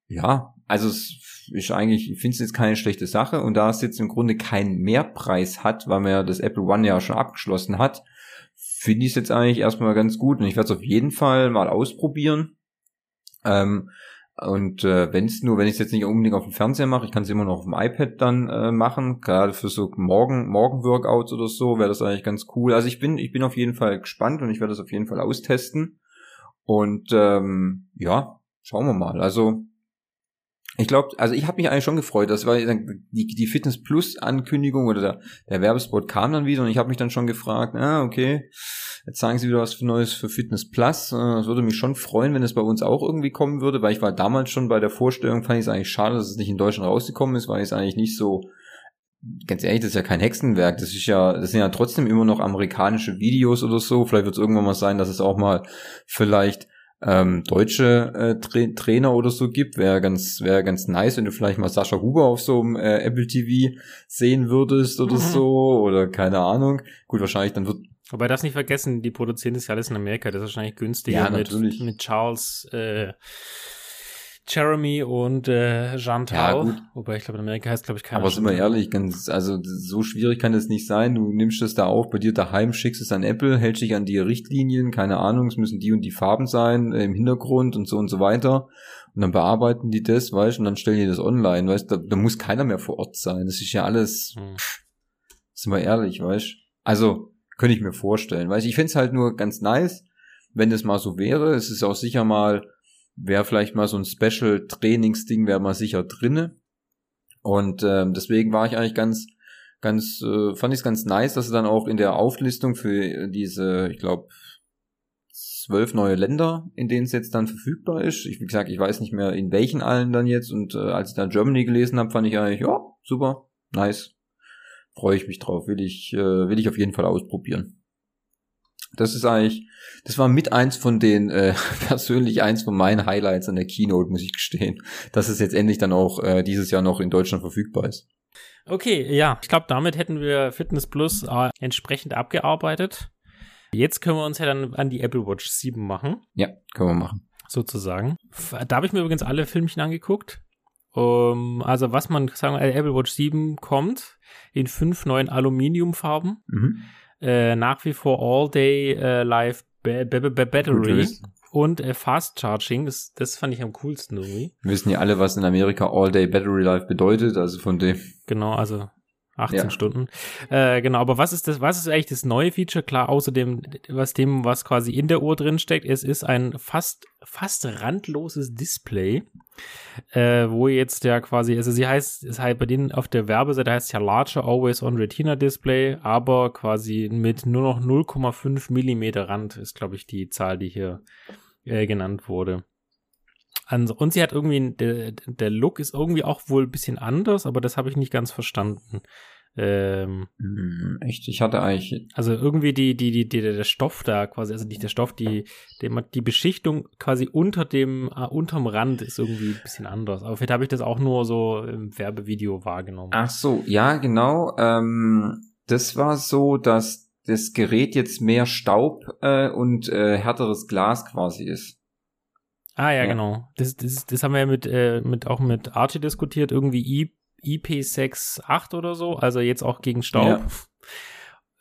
ja, also es ist eigentlich, ich finde es jetzt keine schlechte Sache. Und da es jetzt im Grunde keinen Mehrpreis hat, weil man ja das Apple One ja schon abgeschlossen hat, finde ich es jetzt eigentlich erstmal ganz gut und ich werde es auf jeden Fall mal ausprobieren. Ähm, und äh, wenn es nur, wenn ich es jetzt nicht unbedingt auf dem Fernseher mache, ich kann es immer noch auf dem iPad dann äh, machen, gerade für so Morgen Morgen-Workouts oder so, wäre das eigentlich ganz cool. Also ich bin ich bin auf jeden Fall gespannt und ich werde das auf jeden Fall austesten. Und ähm, ja, schauen wir mal. Also ich glaube, also ich habe mich eigentlich schon gefreut. Das war die, die Fitness Plus Ankündigung oder der, der Werbespot kam dann wieder und ich habe mich dann schon gefragt, ah, okay, jetzt sagen sie wieder was Neues für Fitness Plus. Äh, es würde mich schon freuen, wenn es bei uns auch irgendwie kommen würde, weil ich war damals schon bei der Vorstellung, fand ich es eigentlich schade, dass es nicht in Deutschland rausgekommen ist, weil ich es eigentlich nicht so, ganz ehrlich, das ist ja kein Hexenwerk. Das ist ja, das sind ja trotzdem immer noch amerikanische Videos oder so. Vielleicht wird es irgendwann mal sein, dass es auch mal vielleicht ähm, deutsche äh, Tra Trainer oder so gibt. Wäre ganz, wäre ganz nice, wenn du vielleicht mal Sascha Huber auf so einem äh, Apple TV sehen würdest oder mhm. so oder keine Ahnung. Gut, wahrscheinlich dann wird Wobei das nicht vergessen, die produzieren das ja alles in Amerika, das ist wahrscheinlich günstiger ja, mit, mit Charles äh, Jeremy und äh, Jean Ja, gut. Wobei ich glaube, in Amerika heißt, glaube ich, keiner. Aber sind wir ehrlich, ganz, also so schwierig kann es nicht sein. Du nimmst es da auf, bei dir daheim, schickst es an Apple, hältst dich an die Richtlinien, keine Ahnung, es müssen die und die Farben sein äh, im Hintergrund und so und so weiter. Und dann bearbeiten die das, weißt und dann stellen die das online, weißt da, da muss keiner mehr vor Ort sein. Das ist ja alles, hm. sind wir ehrlich, weißt Also, könnte ich mir vorstellen. Weißt ich finde es halt nur ganz nice, wenn das mal so wäre. Es ist auch sicher mal wäre vielleicht mal so ein Special-Trainingsding, wäre mal sicher drinne. Und ähm, deswegen war ich eigentlich ganz, ganz, äh, fand ich es ganz nice, dass es dann auch in der Auflistung für diese, ich glaube, zwölf neue Länder, in denen es jetzt dann verfügbar ist. Ich, wie gesagt, ich weiß nicht mehr, in welchen allen dann jetzt. Und äh, als ich dann Germany gelesen habe, fand ich eigentlich, ja, super, nice. Freue ich mich drauf. Will ich, äh, will ich auf jeden Fall ausprobieren. Das ist eigentlich, das war mit eins von den, äh, persönlich eins von meinen Highlights an der Keynote, muss ich gestehen, dass es jetzt endlich dann auch äh, dieses Jahr noch in Deutschland verfügbar ist. Okay, ja, ich glaube, damit hätten wir Fitness Plus äh, entsprechend abgearbeitet. Jetzt können wir uns ja dann an die Apple Watch 7 machen. Ja, können wir machen. Sozusagen. Da habe ich mir übrigens alle Filmchen angeguckt. Um, also was man sagen, Apple Watch 7 kommt in fünf neuen Aluminiumfarben. Mhm äh, nach wie vor All-Day äh, Live ba ba ba Battery und äh, Fast Charging. Das, das fand ich am coolsten irgendwie. Wir wissen ja alle, was in Amerika All-Day Battery Life bedeutet, also von dem. Genau, also 18 ja. Stunden. Äh, genau, aber was ist das, was ist eigentlich das neue Feature? Klar, außer dem, was dem, was quasi in der Uhr drin steckt, es ist ein fast, fast randloses Display, äh, wo jetzt ja quasi, also sie heißt, es heißt bei denen auf der Werbeseite heißt ja Larger Always on Retina Display, aber quasi mit nur noch 0,5 Millimeter Rand ist, glaube ich, die Zahl, die hier äh, genannt wurde. Und sie hat irgendwie, der, der Look ist irgendwie auch wohl ein bisschen anders, aber das habe ich nicht ganz verstanden. Ähm, hm, Echt? Ich hatte eigentlich. Also irgendwie die, die, die, die, der Stoff da quasi, also nicht der Stoff, die, die, die Beschichtung quasi unter dem, uh, unterm Rand ist irgendwie ein bisschen anders. Aber vielleicht habe ich das auch nur so im Werbevideo wahrgenommen. Ach so, ja, genau. Ähm, das war so, dass das Gerät jetzt mehr Staub äh, und äh, härteres Glas quasi ist. Ah ja, ja, genau. Das, das, das haben wir ja mit, äh, mit auch mit Archie diskutiert, irgendwie I, IP68 oder so, also jetzt auch gegen Staub. Ja.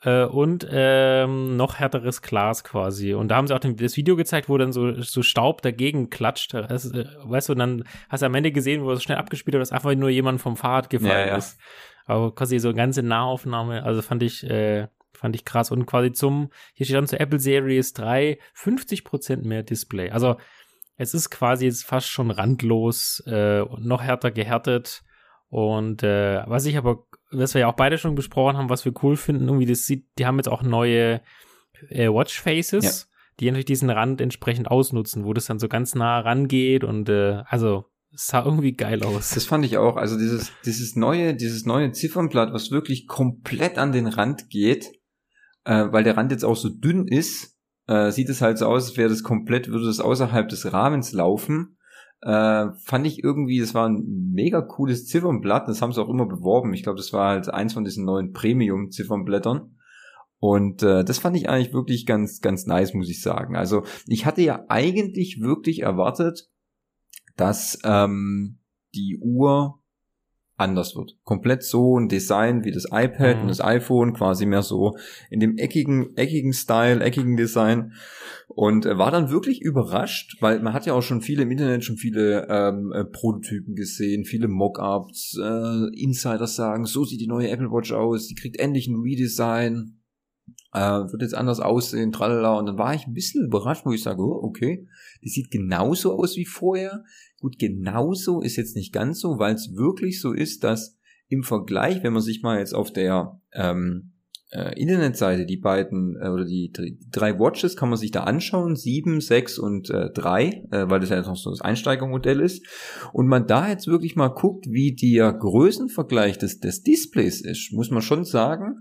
Äh, und ähm, noch härteres Glas quasi. Und da haben sie auch den, das Video gezeigt, wo dann so, so Staub dagegen klatscht. Das, äh, weißt du, und dann hast du am Ende gesehen, wo es schnell abgespielt hat, dass einfach nur jemand vom Fahrrad gefallen ja, ist. Aber quasi so eine ganze Nahaufnahme, also fand ich, äh, fand ich krass. Und quasi zum, hier steht dann zur Apple Series 3 50% mehr Display. Also es ist quasi jetzt fast schon randlos äh, und noch härter gehärtet. Und äh, was ich aber, was wir ja auch beide schon besprochen haben, was wir cool finden, irgendwie, das sieht, die haben jetzt auch neue äh, Watchfaces, ja. die natürlich diesen Rand entsprechend ausnutzen, wo das dann so ganz nah rangeht und äh, also es sah irgendwie geil aus. Das fand ich auch. Also dieses, dieses neue, dieses neue Ziffernblatt, was wirklich komplett an den Rand geht, äh, weil der Rand jetzt auch so dünn ist, äh, sieht es halt so aus, als wäre das komplett, würde das außerhalb des Rahmens laufen. Äh, fand ich irgendwie, das war ein mega cooles Ziffernblatt, das haben sie auch immer beworben. Ich glaube, das war halt eins von diesen neuen Premium-Ziffernblättern. Und äh, das fand ich eigentlich wirklich ganz, ganz nice, muss ich sagen. Also ich hatte ja eigentlich wirklich erwartet, dass ähm, die Uhr anders wird. Komplett so ein Design wie das iPad mhm. und das iPhone, quasi mehr so in dem eckigen, eckigen Style, eckigen Design. Und äh, war dann wirklich überrascht, weil man hat ja auch schon viele im Internet schon viele ähm, äh, Prototypen gesehen, viele Mockups, äh, Insiders sagen, so sieht die neue Apple Watch aus, die kriegt endlich ein Redesign, äh, wird jetzt anders aussehen, tralala. Und dann war ich ein bisschen überrascht, wo ich sage, oh, okay, die sieht genauso aus wie vorher, Gut, genauso ist jetzt nicht ganz so, weil es wirklich so ist, dass im Vergleich, wenn man sich mal jetzt auf der ähm, äh, Internetseite die beiden äh, oder die, die, drei Watches kann man sich da anschauen, sieben, sechs und äh, drei, äh, weil das ja jetzt noch so das Einsteigermodell ist. Und man da jetzt wirklich mal guckt, wie der Größenvergleich des, des Displays ist, muss man schon sagen,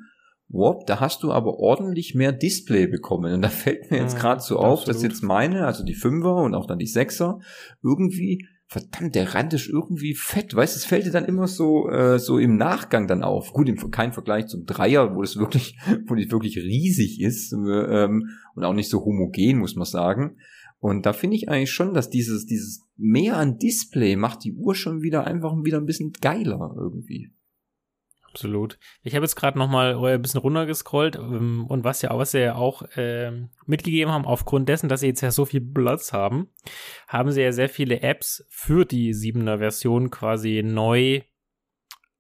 wow, da hast du aber ordentlich mehr Display bekommen. Und da fällt mir jetzt gerade so auf, dass jetzt meine, also die Fünfer und auch dann die Sechser, irgendwie verdammt, der Rand ist irgendwie fett, weißt, es fällt dir dann immer so äh, so im Nachgang dann auf. Gut, im, kein Vergleich zum Dreier, wo es wirklich, wo die wirklich riesig ist ähm, und auch nicht so homogen, muss man sagen. Und da finde ich eigentlich schon, dass dieses dieses mehr an Display macht die Uhr schon wieder einfach wieder ein bisschen geiler irgendwie. Absolut. Ich habe jetzt gerade noch mal ein bisschen runtergescrollt ähm, und was ja, was sie ja auch äh, mitgegeben haben, aufgrund dessen, dass sie jetzt ja so viel Platz haben, haben sie ja sehr viele Apps für die 7er Version quasi neu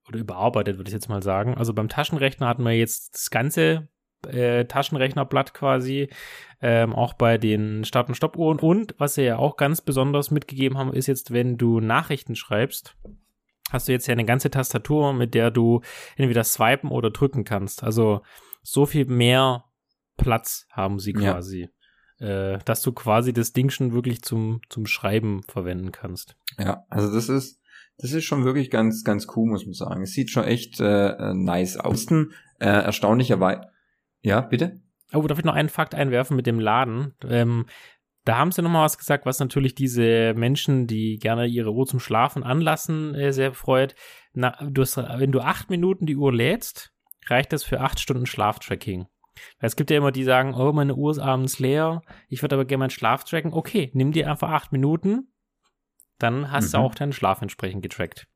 oder überarbeitet, würde ich jetzt mal sagen. Also beim Taschenrechner hatten wir jetzt das ganze äh, Taschenrechnerblatt quasi, ähm, auch bei den Start- und Stoppuhren. Und was sie ja auch ganz besonders mitgegeben haben, ist jetzt, wenn du Nachrichten schreibst, hast du jetzt ja eine ganze Tastatur, mit der du entweder swipen oder drücken kannst. Also so viel mehr Platz haben sie quasi. Ja. Äh, dass du quasi das Ding schon wirklich zum, zum Schreiben verwenden kannst. Ja, also das ist, das ist schon wirklich ganz, ganz cool, muss man sagen. Es sieht schon echt äh, äh nice aus. Äh, erstaunlicherweise. Ja, bitte? Oh, darf ich noch einen Fakt einwerfen mit dem Laden? Ähm, da haben sie nochmal was gesagt, was natürlich diese Menschen, die gerne ihre Uhr zum Schlafen anlassen, äh, sehr freut. Na, du hast, wenn du acht Minuten die Uhr lädst, reicht das für acht Stunden Schlaftracking. Weil es gibt ja immer die, die sagen, oh, meine Uhr ist abends leer, ich würde aber gerne meinen Schlaf tracken. Okay, nimm dir einfach acht Minuten, dann hast mhm. du auch deinen Schlaf entsprechend getrackt.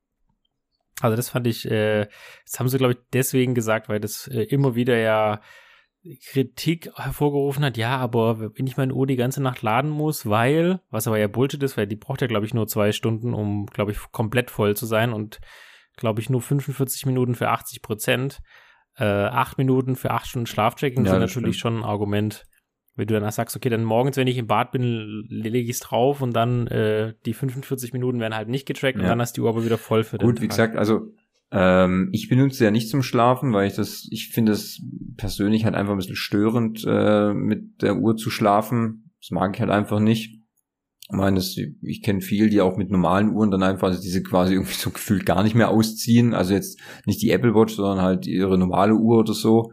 Also das fand ich, äh, das haben sie, glaube ich, deswegen gesagt, weil das äh, immer wieder ja Kritik hervorgerufen hat, ja, aber wenn ich meine Uhr die ganze Nacht laden muss, weil, was aber ja Bullshit ist, weil die braucht ja, glaube ich, nur zwei Stunden, um, glaube ich, komplett voll zu sein und, glaube ich, nur 45 Minuten für 80 Prozent. Äh, acht Minuten für acht Stunden Schlaftracking ja, sind natürlich stimmt. schon ein Argument. Wenn du dann sagst, okay, dann morgens, wenn ich im Bad bin, lege ich es drauf und dann äh, die 45 Minuten werden halt nicht getrackt ja. und dann hast du die Uhr aber wieder voll für den Gut, wie gesagt, also ähm, ich benutze ja nicht zum Schlafen, weil ich das, ich finde es persönlich halt einfach ein bisschen störend, äh, mit der Uhr zu schlafen. Das mag ich halt einfach nicht. Ich meine, das, ich kenne viel, die auch mit normalen Uhren dann einfach also diese quasi irgendwie so gefühlt gar nicht mehr ausziehen. Also jetzt nicht die Apple Watch, sondern halt ihre normale Uhr oder so.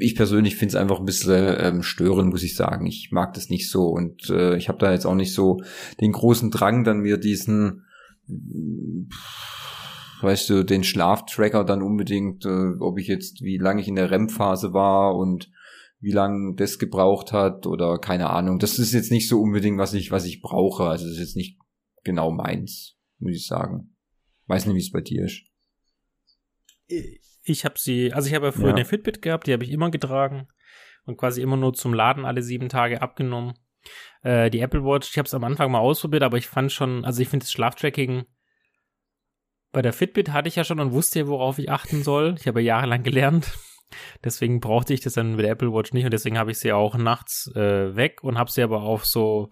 Ich persönlich finde es einfach ein bisschen ähm, störend, muss ich sagen. Ich mag das nicht so und äh, ich habe da jetzt auch nicht so den großen Drang, dann mir diesen pff, weißt du, den Schlaftracker dann unbedingt, äh, ob ich jetzt, wie lange ich in der REM-Phase war und wie lange das gebraucht hat oder keine Ahnung. Das ist jetzt nicht so unbedingt, was ich, was ich brauche. Also das ist jetzt nicht genau meins, muss ich sagen. Weiß nicht, wie es bei dir ist. Ich habe sie, also ich habe ja früher ja. eine Fitbit gehabt, die habe ich immer getragen und quasi immer nur zum Laden alle sieben Tage abgenommen. Äh, die Apple Watch, ich habe es am Anfang mal ausprobiert, aber ich fand schon, also ich finde das Schlaftracking bei der Fitbit hatte ich ja schon und wusste ja, worauf ich achten soll. Ich habe ja jahrelang gelernt. Deswegen brauchte ich das dann mit der Apple Watch nicht und deswegen habe ich sie auch nachts äh, weg und habe sie aber auf so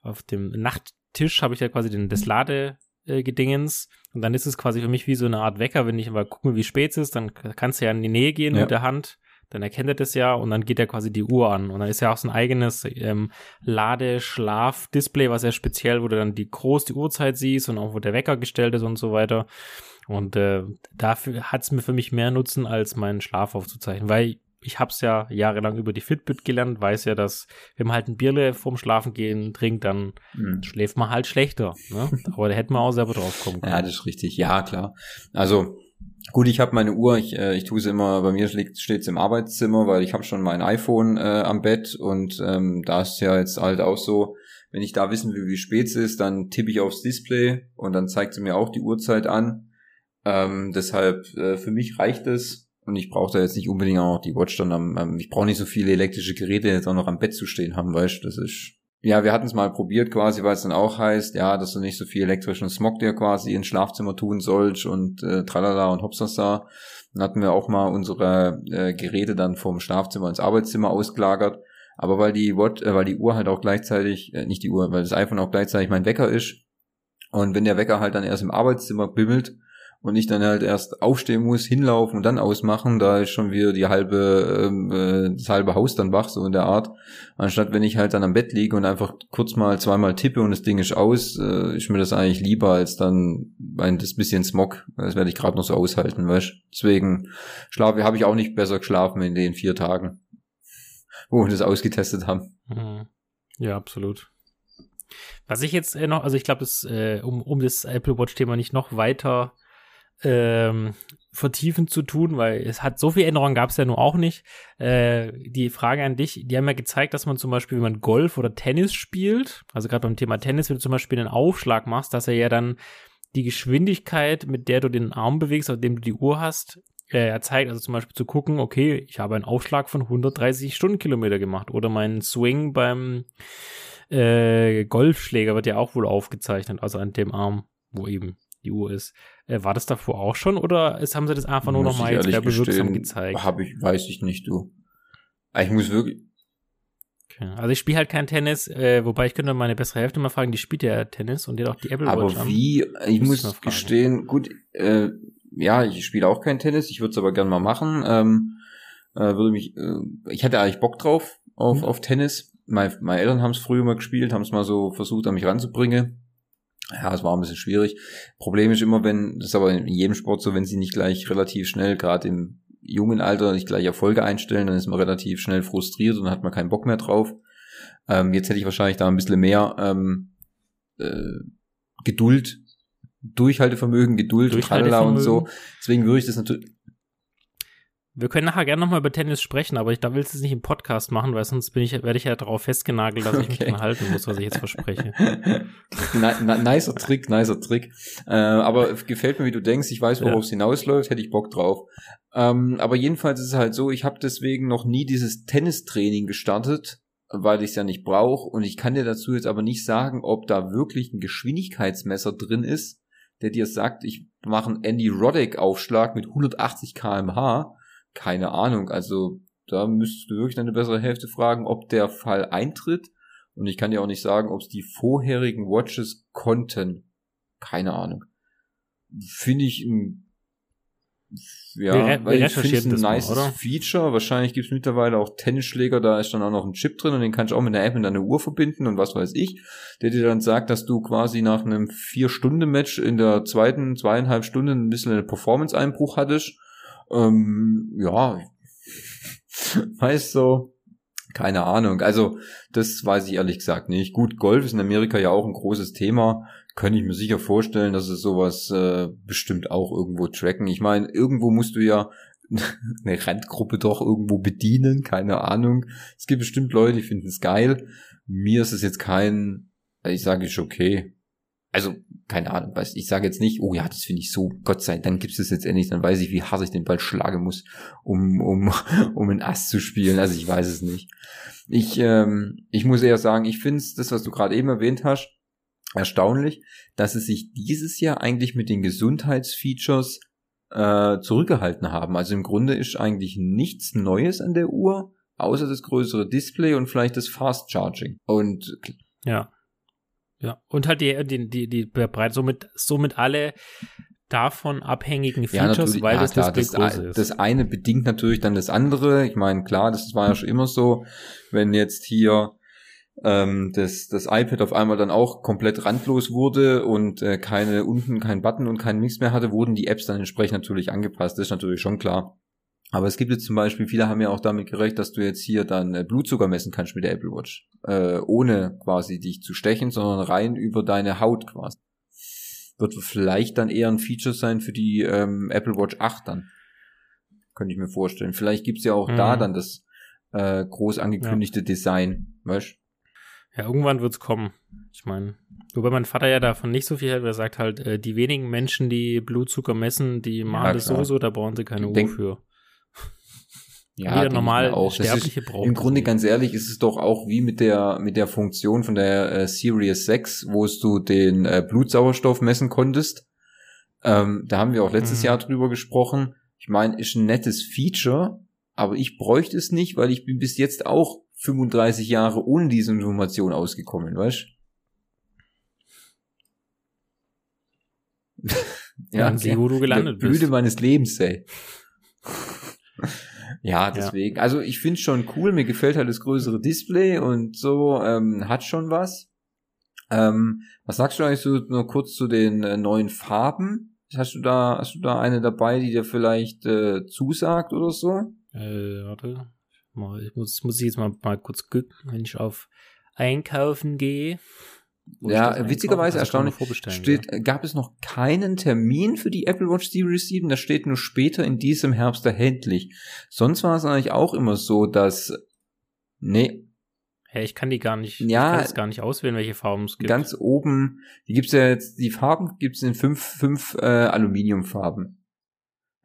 auf dem Nachttisch habe ich ja quasi den, das Lade äh, Gedingens und dann ist es quasi für mich wie so eine Art Wecker, wenn ich mal gucke, wie spät es ist, dann kannst du ja in die Nähe gehen ja. mit der Hand dann erkennt er das ja und dann geht er quasi die Uhr an. Und dann ist ja auch so ein eigenes ähm, Lade-Schlaf-Display, was ja speziell, wo du dann die groß die Uhrzeit siehst und auch wo der Wecker gestellt ist und so weiter. Und äh, dafür hat es mir für mich mehr Nutzen, als meinen Schlaf aufzuzeichnen, weil ich habe es ja jahrelang über die Fitbit gelernt, weiß ja, dass wenn man halt ein Bierle vorm Schlafen gehen trinkt, dann mhm. schläft man halt schlechter. Ne? Aber da hätte man auch selber drauf kommen können. Ja, das ist richtig. Ja, klar. Also Gut, ich habe meine Uhr, ich, äh, ich tue sie immer, bei mir steht es im Arbeitszimmer, weil ich habe schon mein iPhone äh, am Bett und ähm, da ist ja jetzt halt auch so, wenn ich da wissen will, wie spät es ist, dann tippe ich aufs Display und dann zeigt sie mir auch die Uhrzeit an. Ähm, deshalb, äh, für mich reicht es. Und ich brauche da jetzt nicht unbedingt auch noch die Watch dann am, am ich brauche nicht so viele elektrische Geräte jetzt auch noch am Bett zu stehen haben, weißt du, das ist ja, wir hatten es mal probiert quasi, weil es dann auch heißt, ja, dass du nicht so viel elektrischen Smog dir quasi ins Schlafzimmer tun sollst und äh, tralala und hopsasa. Dann hatten wir auch mal unsere äh, Geräte dann vom Schlafzimmer ins Arbeitszimmer ausgelagert. Aber weil die Watch, äh, weil die Uhr halt auch gleichzeitig, äh, nicht die Uhr, weil das iPhone auch gleichzeitig mein Wecker ist. Und wenn der Wecker halt dann erst im Arbeitszimmer bimmelt, und ich dann halt erst aufstehen muss, hinlaufen und dann ausmachen, da ist schon wieder die halbe, ähm, äh, das halbe Haus dann wach, so in der Art. Anstatt wenn ich halt dann am Bett liege und einfach kurz mal zweimal tippe und das Ding ist aus, äh, ist mir das eigentlich lieber als dann ein das bisschen Smog. Das werde ich gerade noch so aushalten, weißt Deswegen schlafe habe ich auch nicht besser geschlafen in den vier Tagen, wo wir das ausgetestet haben. Mhm. Ja, absolut. Was ich jetzt äh, noch, also ich glaube, äh, um, um das Apple Watch-Thema nicht noch weiter ähm, vertiefend zu tun, weil es hat so viel Änderungen gab es ja nur auch nicht. Äh, die Frage an dich, die haben ja gezeigt, dass man zum Beispiel, wenn man Golf oder Tennis spielt, also gerade beim Thema Tennis, wenn du zum Beispiel einen Aufschlag machst, dass er ja dann die Geschwindigkeit, mit der du den Arm bewegst, auf dem du die Uhr hast, äh, er zeigt, also zum Beispiel zu gucken, okay, ich habe einen Aufschlag von 130 Stundenkilometer gemacht oder mein Swing beim äh, Golfschläger wird ja auch wohl aufgezeichnet, also an dem Arm, wo eben die Uhr ist. Äh, war das davor auch schon oder ist, haben sie das einfach nur nochmal jetzt werbewirksam gezeigt? Hab ich, weiß ich nicht, du. Ich muss wirklich. Okay. Also ich spiele halt kein Tennis, äh, wobei ich könnte meine bessere Hälfte mal fragen, die spielt ja Tennis und die hat auch die Apple aber Watch Aber wie, ich muss, muss gestehen, gut, äh, ja, ich spiele auch kein Tennis, ich würde es aber gern mal machen. Ähm, äh, würde mich, äh, ich hatte eigentlich Bock drauf auf, mhm. auf Tennis. Meine, meine Eltern haben es früher mal gespielt, haben es mal so versucht, an mich ranzubringen. Ja, es war ein bisschen schwierig. Problem ist immer, wenn, das ist aber in jedem Sport so, wenn sie nicht gleich relativ schnell, gerade im jungen Alter, nicht gleich Erfolge einstellen, dann ist man relativ schnell frustriert und hat man keinen Bock mehr drauf. Ähm, jetzt hätte ich wahrscheinlich da ein bisschen mehr ähm, äh, Geduld, Durchhaltevermögen, Geduld, Durchhaltevermögen. und so. Deswegen würde ich das natürlich, wir können nachher gerne nochmal über Tennis sprechen, aber ich da willst du es nicht im Podcast machen, weil sonst bin ich, werde ich ja darauf festgenagelt, dass okay. ich mich dran halten muss, was ich jetzt verspreche. nicer Trick, nicer Trick. Äh, aber gefällt mir, wie du denkst. Ich weiß, worauf es hinausläuft, hätte ich Bock drauf. Ähm, aber jedenfalls ist es halt so, ich habe deswegen noch nie dieses Tennistraining gestartet, weil ich es ja nicht brauche. Und ich kann dir dazu jetzt aber nicht sagen, ob da wirklich ein Geschwindigkeitsmesser drin ist, der dir sagt, ich mache einen Andy Roddick-Aufschlag mit 180 kmh keine Ahnung. Also da müsstest du wirklich eine bessere Hälfte fragen, ob der Fall eintritt. Und ich kann dir auch nicht sagen, ob es die vorherigen Watches konnten. Keine Ahnung. Finde ich ein ja, wir, weil ich finde es ein nice Feature. Wahrscheinlich gibt es mittlerweile auch Tennisschläger, da ist dann auch noch ein Chip drin und den kannst du auch mit einer App in deine Uhr verbinden und was weiß ich, der dir dann sagt, dass du quasi nach einem Vier-Stunden-Match in der zweiten, zweieinhalb Stunden ein bisschen einen Performance-Einbruch hattest ähm, ja, weißt du, keine Ahnung. Also, das weiß ich ehrlich gesagt nicht. Gut, Golf ist in Amerika ja auch ein großes Thema. Könnte ich mir sicher vorstellen, dass es sowas äh, bestimmt auch irgendwo tracken. Ich meine, irgendwo musst du ja eine Randgruppe doch irgendwo bedienen, keine Ahnung. Es gibt bestimmt Leute, die finden es geil. Mir ist es jetzt kein, ich sage ich okay, also keine Ahnung, weiß ich sage jetzt nicht, oh ja, das finde ich so, Gott sei Dank, dann gibt es jetzt endlich, dann weiß ich, wie hart ich den Ball schlagen muss, um um um einen Ass zu spielen. Also ich weiß es nicht. Ich ähm, ich muss eher sagen, ich finde es, das, was du gerade eben erwähnt hast, erstaunlich, dass es sich dieses Jahr eigentlich mit den Gesundheitsfeatures äh, zurückgehalten haben. Also im Grunde ist eigentlich nichts Neues an der Uhr, außer das größere Display und vielleicht das Fast Charging. Und ja. Ja, und halt die, die, die, die Breite, somit, somit alle davon abhängigen Features, ja, weil ja, das klar, Display das, groß ist. Das eine bedingt natürlich dann das andere. Ich meine, klar, das war ja schon immer so, wenn jetzt hier ähm, das, das iPad auf einmal dann auch komplett randlos wurde und äh, keine unten kein Button und kein Mix mehr hatte, wurden die Apps dann entsprechend natürlich angepasst. Das ist natürlich schon klar. Aber es gibt jetzt zum Beispiel, viele haben ja auch damit gerechnet, dass du jetzt hier dann äh, Blutzucker messen kannst mit der Apple Watch. Äh, ohne quasi dich zu stechen, sondern rein über deine Haut quasi. Wird vielleicht dann eher ein Feature sein für die ähm, Apple Watch 8 dann. Könnte ich mir vorstellen. Vielleicht gibt's ja auch mhm. da dann das äh, groß angekündigte ja. Design, weißt Ja, irgendwann wird's kommen. Ich meine, wobei mein Vater ja davon nicht so viel hält, weil er sagt halt, äh, die wenigen Menschen, die Blutzucker messen, die machen Ja, das sowieso, da brauchen sie keine Uhr für. Ja, Jeder normal auch. Sterbliche ist, braucht Im Grunde ganz ehrlich ist es doch auch wie mit der mit der Funktion von der äh, Series 6, wo du den äh, Blutsauerstoff messen konntest. Ähm, da haben wir auch letztes Mhm. Jahr drüber gesprochen. Ich meine, ist ein nettes Feature, aber ich bräuchte es nicht, weil ich bin bis jetzt auch 35 Jahre ohne diese Information ausgekommen, weißt? Ja, und sieh, wo du gelandet der Blüte bist. meines Lebens, ey. ja, deswegen. Also ich finde schon cool, mir gefällt halt das größere Display und so, ähm, hat schon was. Ähm, was sagst du eigentlich so nur kurz zu den äh, neuen Farben? Hast du da, hast du da eine dabei, die dir vielleicht äh, zusagt oder so? Äh, warte. Mal, ich muss, muss ich jetzt mal, mal kurz gucken, wenn ich auf Einkaufen gehe. Ja, das witzigerweise erstaunlich Steht, äh, gab es noch keinen Termin für die Apple Watch Series 7, da steht nur später in diesem Herbst erhältlich. Sonst war es eigentlich auch immer so, dass, nee, Hä, ich kann die gar nicht, Ja, ich kann jetzt gar nicht auswählen, welche Farben es gibt. ganz oben, die gibt's ja jetzt, die Farben gibt's in fünf, fünf äh, Aluminiumfarben.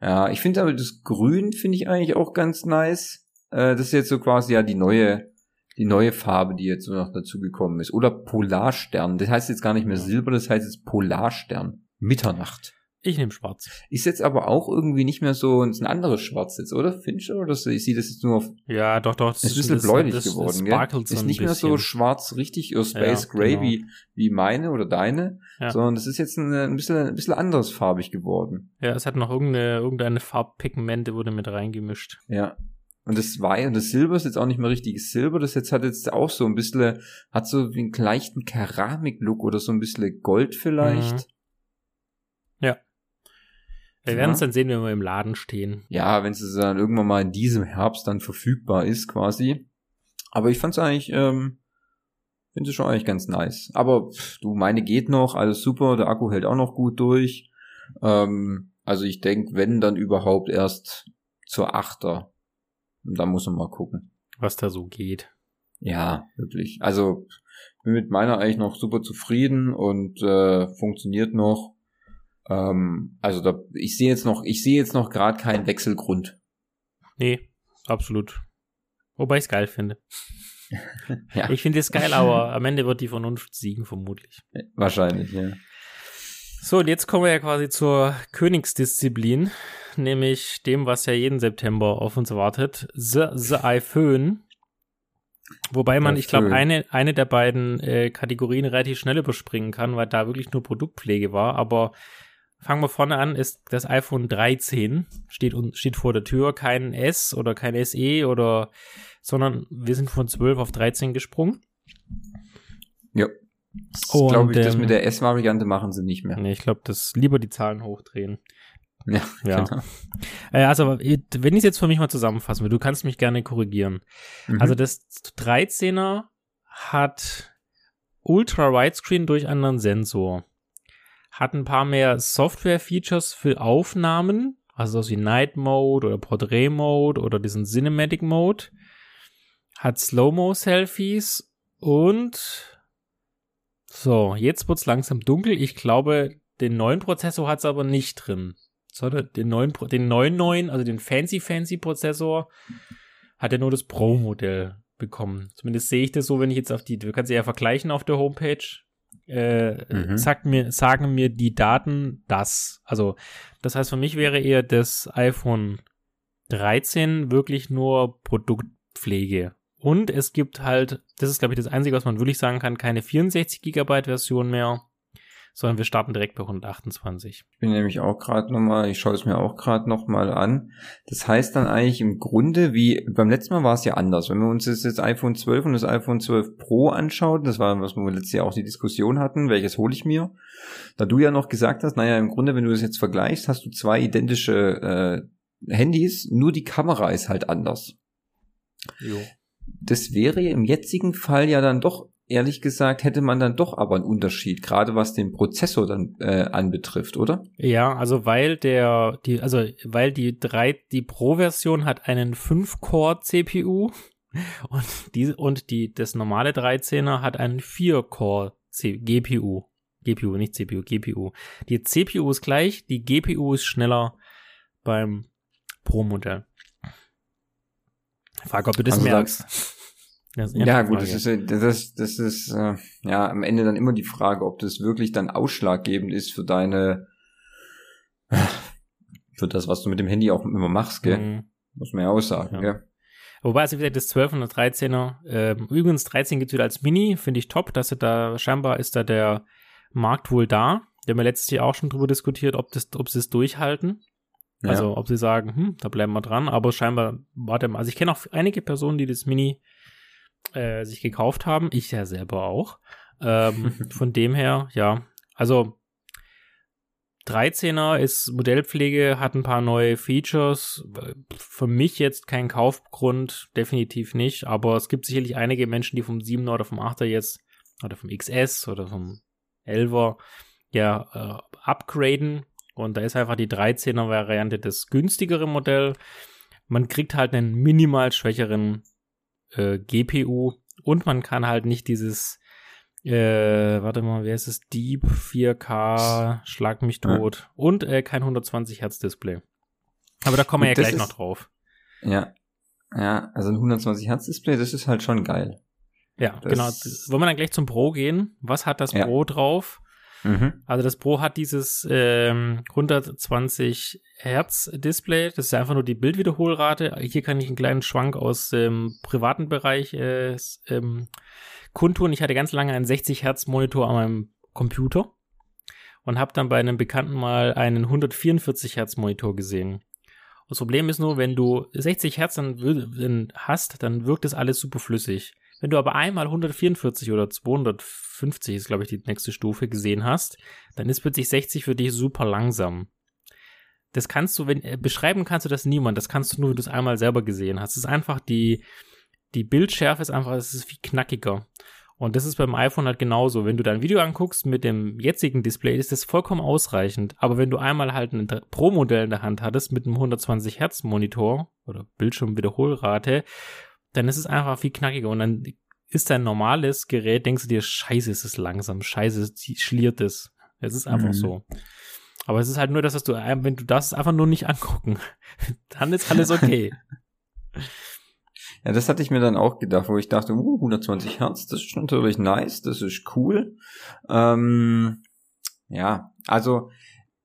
Ja, ich finde aber das Grün finde ich eigentlich auch ganz nice. Äh, das ist jetzt so quasi ja die neue, die neue Farbe, die jetzt so noch dazu gekommen ist. Oder Polarstern. Das heißt jetzt gar nicht mehr Silber, das heißt jetzt Polarstern. Mitternacht. Ich nehme schwarz. Ist jetzt aber auch irgendwie nicht mehr so ist ein anderes Schwarz jetzt, oder? Du? Oder so- ich sehe das jetzt nur auf Ja, doch, doch. ist ein bisschen bläulich das, geworden, das Ist nicht mehr so schwarz richtig oder Space Ja, Gray genau. wie, wie meine oder deine, Ja. sondern das ist jetzt ein, ein bisschen, ein bisschen anderes farbig geworden. Ja, es hat noch irgendeine, irgendeine Farbpigmente wurde mit reingemischt. Ja. Und das Weiß und das Silber ist jetzt auch nicht mehr richtiges Silber, das jetzt hat jetzt auch so ein bisschen, hat so wie einen leichten Keramik-Look oder so ein bisschen Gold vielleicht. Mhm. Wir Ja. werden es dann sehen, wenn wir im Laden stehen. Ja, wenn es dann irgendwann mal in diesem Herbst dann verfügbar ist, quasi. Aber ich fand's eigentlich, ähm, finde es schon eigentlich ganz nice. Aber pff, du, meine geht noch, alles super, der Akku hält auch noch gut durch. Ähm, also ich denk, wenn dann überhaupt erst zur Achter. Da muss man mal gucken. was da so geht. Ja, wirklich. Also ich bin mit meiner eigentlich noch super zufrieden und äh, funktioniert noch. Ähm, also da, ich sehe jetzt noch, ich sehe jetzt noch gerade keinen Wechselgrund. Nee, absolut. Wobei ich es geil finde. Ja. Ich finde es geil, aber am Ende wird die Vernunft siegen, vermutlich. Wahrscheinlich, ja. So, und jetzt kommen wir ja quasi zur Königsdisziplin, nämlich dem, was ja jeden September auf uns wartet, The, the iPhone. Wobei man, ich glaube, eine, eine der beiden äh, Kategorien relativ schnell überspringen kann, weil da wirklich nur Produktpflege war. Aber fangen wir vorne an, ist das iPhone 13, steht, steht vor der Tür, kein S oder kein SE oder, sondern wir sind von 12 auf 13 gesprungen. Ja. Glaube ich, das ähm, mit der S-Variante machen sie nicht mehr. Nee, ich glaube, das lieber die Zahlen hochdrehen. Ja, Ja. genau. Äh, also, wenn ich es jetzt für mich mal zusammenfassen will, du kannst mich gerne korrigieren. Mhm. Also, das 13er hat Ultra Widescreen durch anderen Sensor. Hat ein paar mehr Software-Features für Aufnahmen, also so wie Night Mode oder Portrait Mode oder diesen Cinematic Mode. Hat Slow-Mo-Selfies und so, jetzt wird's langsam dunkel. Ich glaube, den neuen Prozessor hat's aber nicht drin. Sondern den neuen, den neuen neuen, also den fancy fancy Prozessor, hat er nur das Pro-Modell bekommen. Zumindest sehe ich das so, wenn ich jetzt auf die, du kannst sie ja vergleichen auf der Homepage. Äh, Mhm. sagt mir, sagen mir die Daten das. Also, das heißt, für mich wäre eher das iPhone 13 wirklich nur Produktpflege. Und es gibt halt, das ist glaube ich das Einzige, was man wirklich sagen kann, keine 64 Gigabyte Version mehr, sondern wir starten direkt bei 128. Ich bin nämlich auch gerade nochmal, ich schaue es mir auch gerade nochmal an. Das heißt dann eigentlich im Grunde, wie beim letzten Mal war es ja anders. Wenn wir uns das jetzt iPhone 12 und das iPhone 12 Pro anschauen, das war, was wir letztes Jahr auch die Diskussion hatten, welches hole ich mir? Da du ja noch gesagt hast, naja, im Grunde, wenn du das jetzt vergleichst, hast du zwei identische äh, Handys, nur die Kamera ist halt anders. Jo. Das wäre im jetzigen Fall ja dann doch, ehrlich gesagt, hätte man dann doch aber einen Unterschied, gerade was den Prozessor dann äh, anbetrifft, oder? Ja, also weil der, die, also weil die drei, die Pro-Version hat einen 5-Core-CPU Und, die, und die, das normale 13er hat einen 4-Core GPU. GPU, nicht CPU, GPU. Die CPU ist gleich, die GPU ist schneller beim Pro-Modell. Frag, ob du das also merkst. Das ja, gut, das ist, das, das ist äh, ja am Ende dann immer die Frage, ob das wirklich dann ausschlaggebend ist für deine, für das, was du mit dem Handy auch immer machst, gell? Mhm. Muss man ja auch sagen, ja. gell? Wobei, also wie gesagt, das 12 und das 13er, äh, übrigens 13 gibt's wieder als Mini, finde ich top, dass da, scheinbar ist da der Markt wohl da. Wir haben ja letztes Jahr auch schon drüber diskutiert, ob, das, ob sie es durchhalten. Ja. Also ob sie sagen, hm, da bleiben wir dran, aber scheinbar warte mal. Also ich kenne auch einige Personen, die das Mini äh, sich gekauft haben. Ich ja selber auch. Ähm, von dem her, ja. Also 13er ist Modellpflege, hat ein paar neue Features. Für mich jetzt kein Kaufgrund, definitiv nicht. Aber es gibt sicherlich einige Menschen, die vom 7er oder vom 8er jetzt oder vom XS oder vom 11er ja äh, upgraden. Und da ist einfach die 13er Variante das günstigere Modell. Man kriegt halt einen minimal schwächeren äh, GPU und man kann halt nicht dieses äh, warte mal, wer ist es? Deep 4K, Schlag mich tot. Ja. Und äh, kein 120 Hertz Display. Aber da kommen wir ja gleich ist, noch drauf. Ja. Ja, also ein 120 Hertz Display, das ist halt schon geil. Ja, das genau. Wollen wir dann gleich zum Pro gehen? Was hat das ja. Pro drauf? Mhm. Also das Pro hat dieses ähm, 120 Hertz Display. Das ist einfach nur die Bildwiederholrate. Hier kann ich einen kleinen Schwank aus dem ähm, privaten Bereich äh, ähm, kundtun. Ich hatte ganz lange einen 60 Hertz Monitor an meinem Computer und habe dann bei einem Bekannten mal einen 144 Hertz Monitor gesehen. Das Problem ist nur, wenn du 60 Hertz dann hast, dann wirkt das alles super flüssig. Wenn du aber einmal 144 oder 250 ist, glaube ich, die nächste Stufe gesehen hast, dann ist plötzlich 60 für dich super langsam. Das kannst du, wenn, äh, beschreiben kannst du das niemand. Das kannst du nur, wenn du es einmal selber gesehen hast. Es ist einfach die, die Bildschärfe ist einfach, es ist viel knackiger. Und das ist beim iPhone halt genauso. Wenn du dein Video anguckst mit dem jetzigen Display, ist das vollkommen ausreichend. Aber wenn du einmal halt ein Pro-Modell in der Hand hattest mit einem 120 Hertz Monitor oder Bildschirmwiederholrate, dann ist es einfach viel knackiger und dann ist dein normales Gerät, denkst du dir, scheiße, ist es langsam, scheiße, schliert es. Es ist einfach mhm. so. Aber es ist halt nur das, was du, wenn du das einfach nur nicht angucken, dann ist alles okay. Ja, das hatte ich mir dann auch gedacht, wo ich dachte, uh, 120 Hertz, das ist natürlich nice, das ist cool. Ähm, ja, also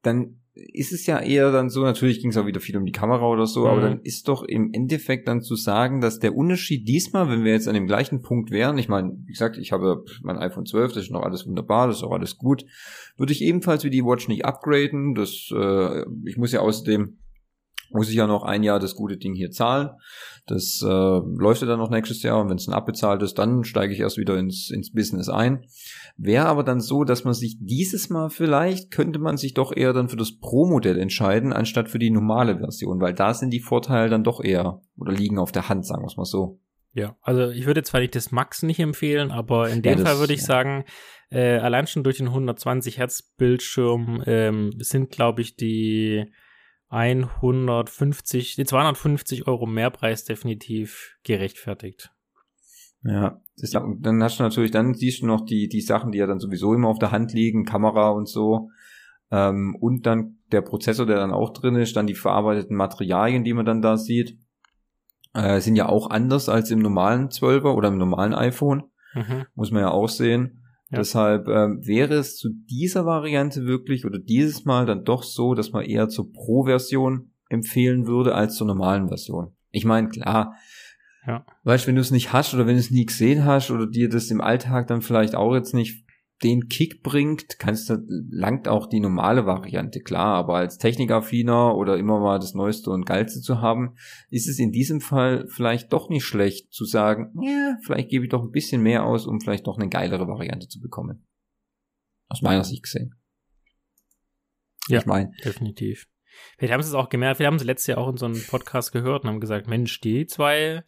dann ist es ja eher dann so, natürlich ging es auch wieder viel um die Kamera oder so, mhm. aber dann ist doch im Endeffekt dann zu sagen, dass der Unterschied diesmal, wenn wir jetzt an dem gleichen Punkt wären, ich meine, wie gesagt, ich habe mein iPhone 12, das ist noch alles wunderbar, das ist auch alles gut, würde ich ebenfalls wie die Watch nicht upgraden, das, äh, ich muss ja außerdem muss ich ja noch ein Jahr das gute Ding hier zahlen. Das äh, läuft ja dann noch nächstes Jahr und wenn es dann abbezahlt ist, dann steige ich erst wieder ins, ins Business ein. Wäre aber dann so, dass man sich dieses Mal vielleicht, könnte man sich doch eher dann für das Pro-Modell entscheiden, anstatt für die normale Version, weil da sind die Vorteile dann doch eher oder liegen auf der Hand, sagen wir es mal so. Ja, also ich würde zwar nicht das Max nicht empfehlen, aber in dem ja, Fall würde ich ja. sagen, äh, allein schon durch den 120 Hertz Bildschirm ähm, sind, glaube ich, die 150, die 250 Euro Mehrpreis definitiv gerechtfertigt. Ja, das, dann hast du natürlich, dann siehst du noch die, die Sachen, die ja dann sowieso immer auf der Hand liegen, Kamera und so. Ähm, und dann der Prozessor, der dann auch drin ist, dann die verarbeiteten Materialien, die man dann da sieht, äh, sind ja auch anders als im normalen 12er oder im normalen iPhone. Mhm. Muss man ja auch sehen. Ja. Deshalb ähm, wäre es zu dieser Variante wirklich oder dieses Mal dann doch so, dass man eher zur Pro-Version empfehlen würde als zur normalen Version. Ich meine, klar, ja. weißt du, wenn du es nicht hast oder wenn du es nie gesehen hast oder dir das im Alltag dann vielleicht auch jetzt nicht den Kick bringt, kannst du, langt auch die normale Variante, klar, aber als Technikaffiner oder immer mal das Neueste und Geilste zu haben, ist es in diesem Fall vielleicht doch nicht schlecht zu sagen, ja, vielleicht gebe ich doch ein bisschen mehr aus, um vielleicht noch eine geilere Variante zu bekommen. Aus meiner Sicht gesehen. Ja, ich mein, definitiv. Vielleicht haben sie es auch gemerkt, vielleicht haben sie letztes Jahr auch in so einem Podcast gehört und haben gesagt, Mensch, die zwei,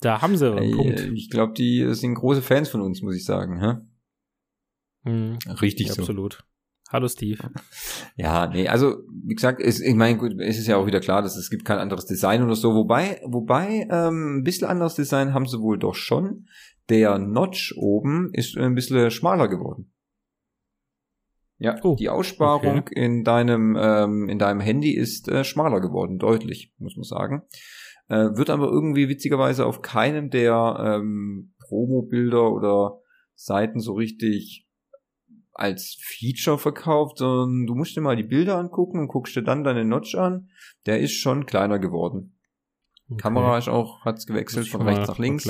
da haben sie einen Punkt. Ich glaube, die sind große Fans von uns, muss ich sagen. Hä? Mhm. Richtig ja, so. Absolut. Hallo Steve. Ja, nee, also wie gesagt, es, ich meine, gut, es ist ja auch wieder klar, dass es gibt kein anderes Design oder so. Wobei, wobei ähm, ein bisschen anderes Design haben sie wohl doch schon. Der Notch oben ist ein bisschen schmaler geworden. Ja, oh, die Aussparung okay. in deinem ähm, in deinem Handy ist äh, schmaler geworden, deutlich, muss man sagen. Äh, wird aber irgendwie witzigerweise auf keinem der ähm, Promo-Bilder oder Seiten so richtig als Feature verkauft, sondern du musst dir mal die Bilder angucken und guckst dir dann deine Notch an. Der ist schon kleiner geworden. Okay. Kamera ist auch, hat's gewechselt von rechts nach links.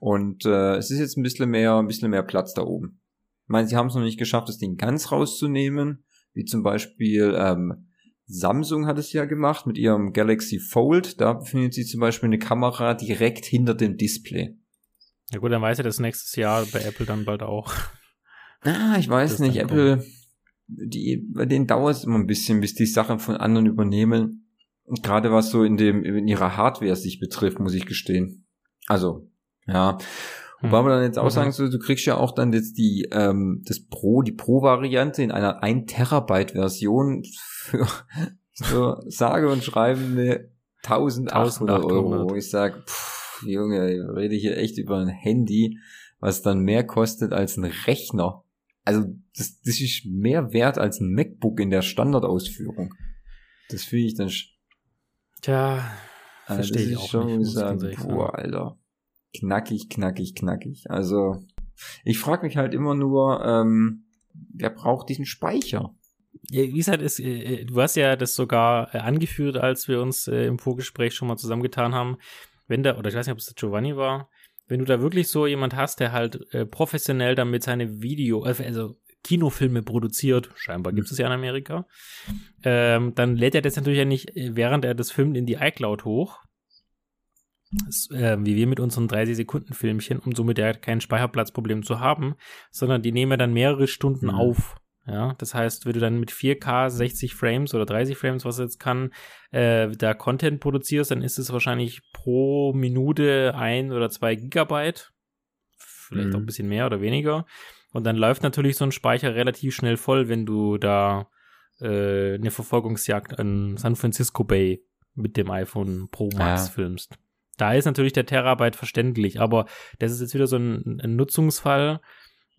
Und äh, es ist jetzt ein bisschen mehr, ein bisschen mehr Platz da oben. Ich meine, sie haben es noch nicht geschafft, das Ding ganz rauszunehmen, wie zum Beispiel ähm, Samsung hat es ja gemacht mit ihrem Galaxy Fold. Da befindet sich zum Beispiel eine Kamera direkt hinter dem Display. Ja gut, dann weiß er das nächstes Jahr bei Apple dann bald auch. Ah, ich weiß nicht, Apple, die, bei denen dauert es immer ein bisschen, bis die Sachen von anderen übernehmen. Und gerade was so in dem, in ihrer Hardware sich betrifft, muss ich gestehen. Also, ja. Hm. Wobei man dann jetzt auch mhm. sagen soll, du kriegst ja auch dann jetzt die, ähm, das Pro, die Pro-Variante in einer 1 Terabyte Version für, für sage und schreibende 1800 Euro, wo ich sage, Junge, ich rede hier echt über ein Handy, was dann mehr kostet als ein Rechner also das, das ist mehr wert als ein MacBook in der Standardausführung. Das fühle ich dann. Tja, also verstehe ich auch schon nicht. Sagen, boah, Alter. Knackig, knackig, knackig. Also, ich frage mich halt immer nur, ähm, wer braucht diesen Speicher? Ja, wie gesagt, ist, äh, du hast ja das sogar äh, angeführt, als wir uns äh, im Vorgespräch schon mal zusammengetan haben. Wenn da, oder ich weiß nicht, ob es der Giovanni war, wenn du da wirklich so jemand hast, der halt äh, professionell damit seine Video, äh, also Kinofilme produziert, scheinbar gibt es ja in Amerika, ähm, dann lädt er das natürlich ja nicht, äh, während er das filmt, in die iCloud hoch. Das, äh, wie wir mit unseren 30-Sekunden-Filmchen, um somit ja kein Speicherplatzproblem zu haben, sondern die nehmen dann mehrere Stunden mhm. auf. Ja, das heißt, wenn du dann mit 4K 60 Frames oder 30 Frames, was jetzt kann, äh, da Content produzierst, dann ist es wahrscheinlich pro Minute ein oder zwei Gigabyte. Vielleicht mhm. auch ein bisschen mehr oder weniger. Und dann läuft natürlich so ein Speicher relativ schnell voll, wenn du da äh, eine Verfolgungsjagd an San Francisco Bay mit dem iPhone Pro Max ja. filmst. Da ist natürlich der Terabyte verständlich, aber das ist jetzt wieder so ein, ein Nutzungsfall,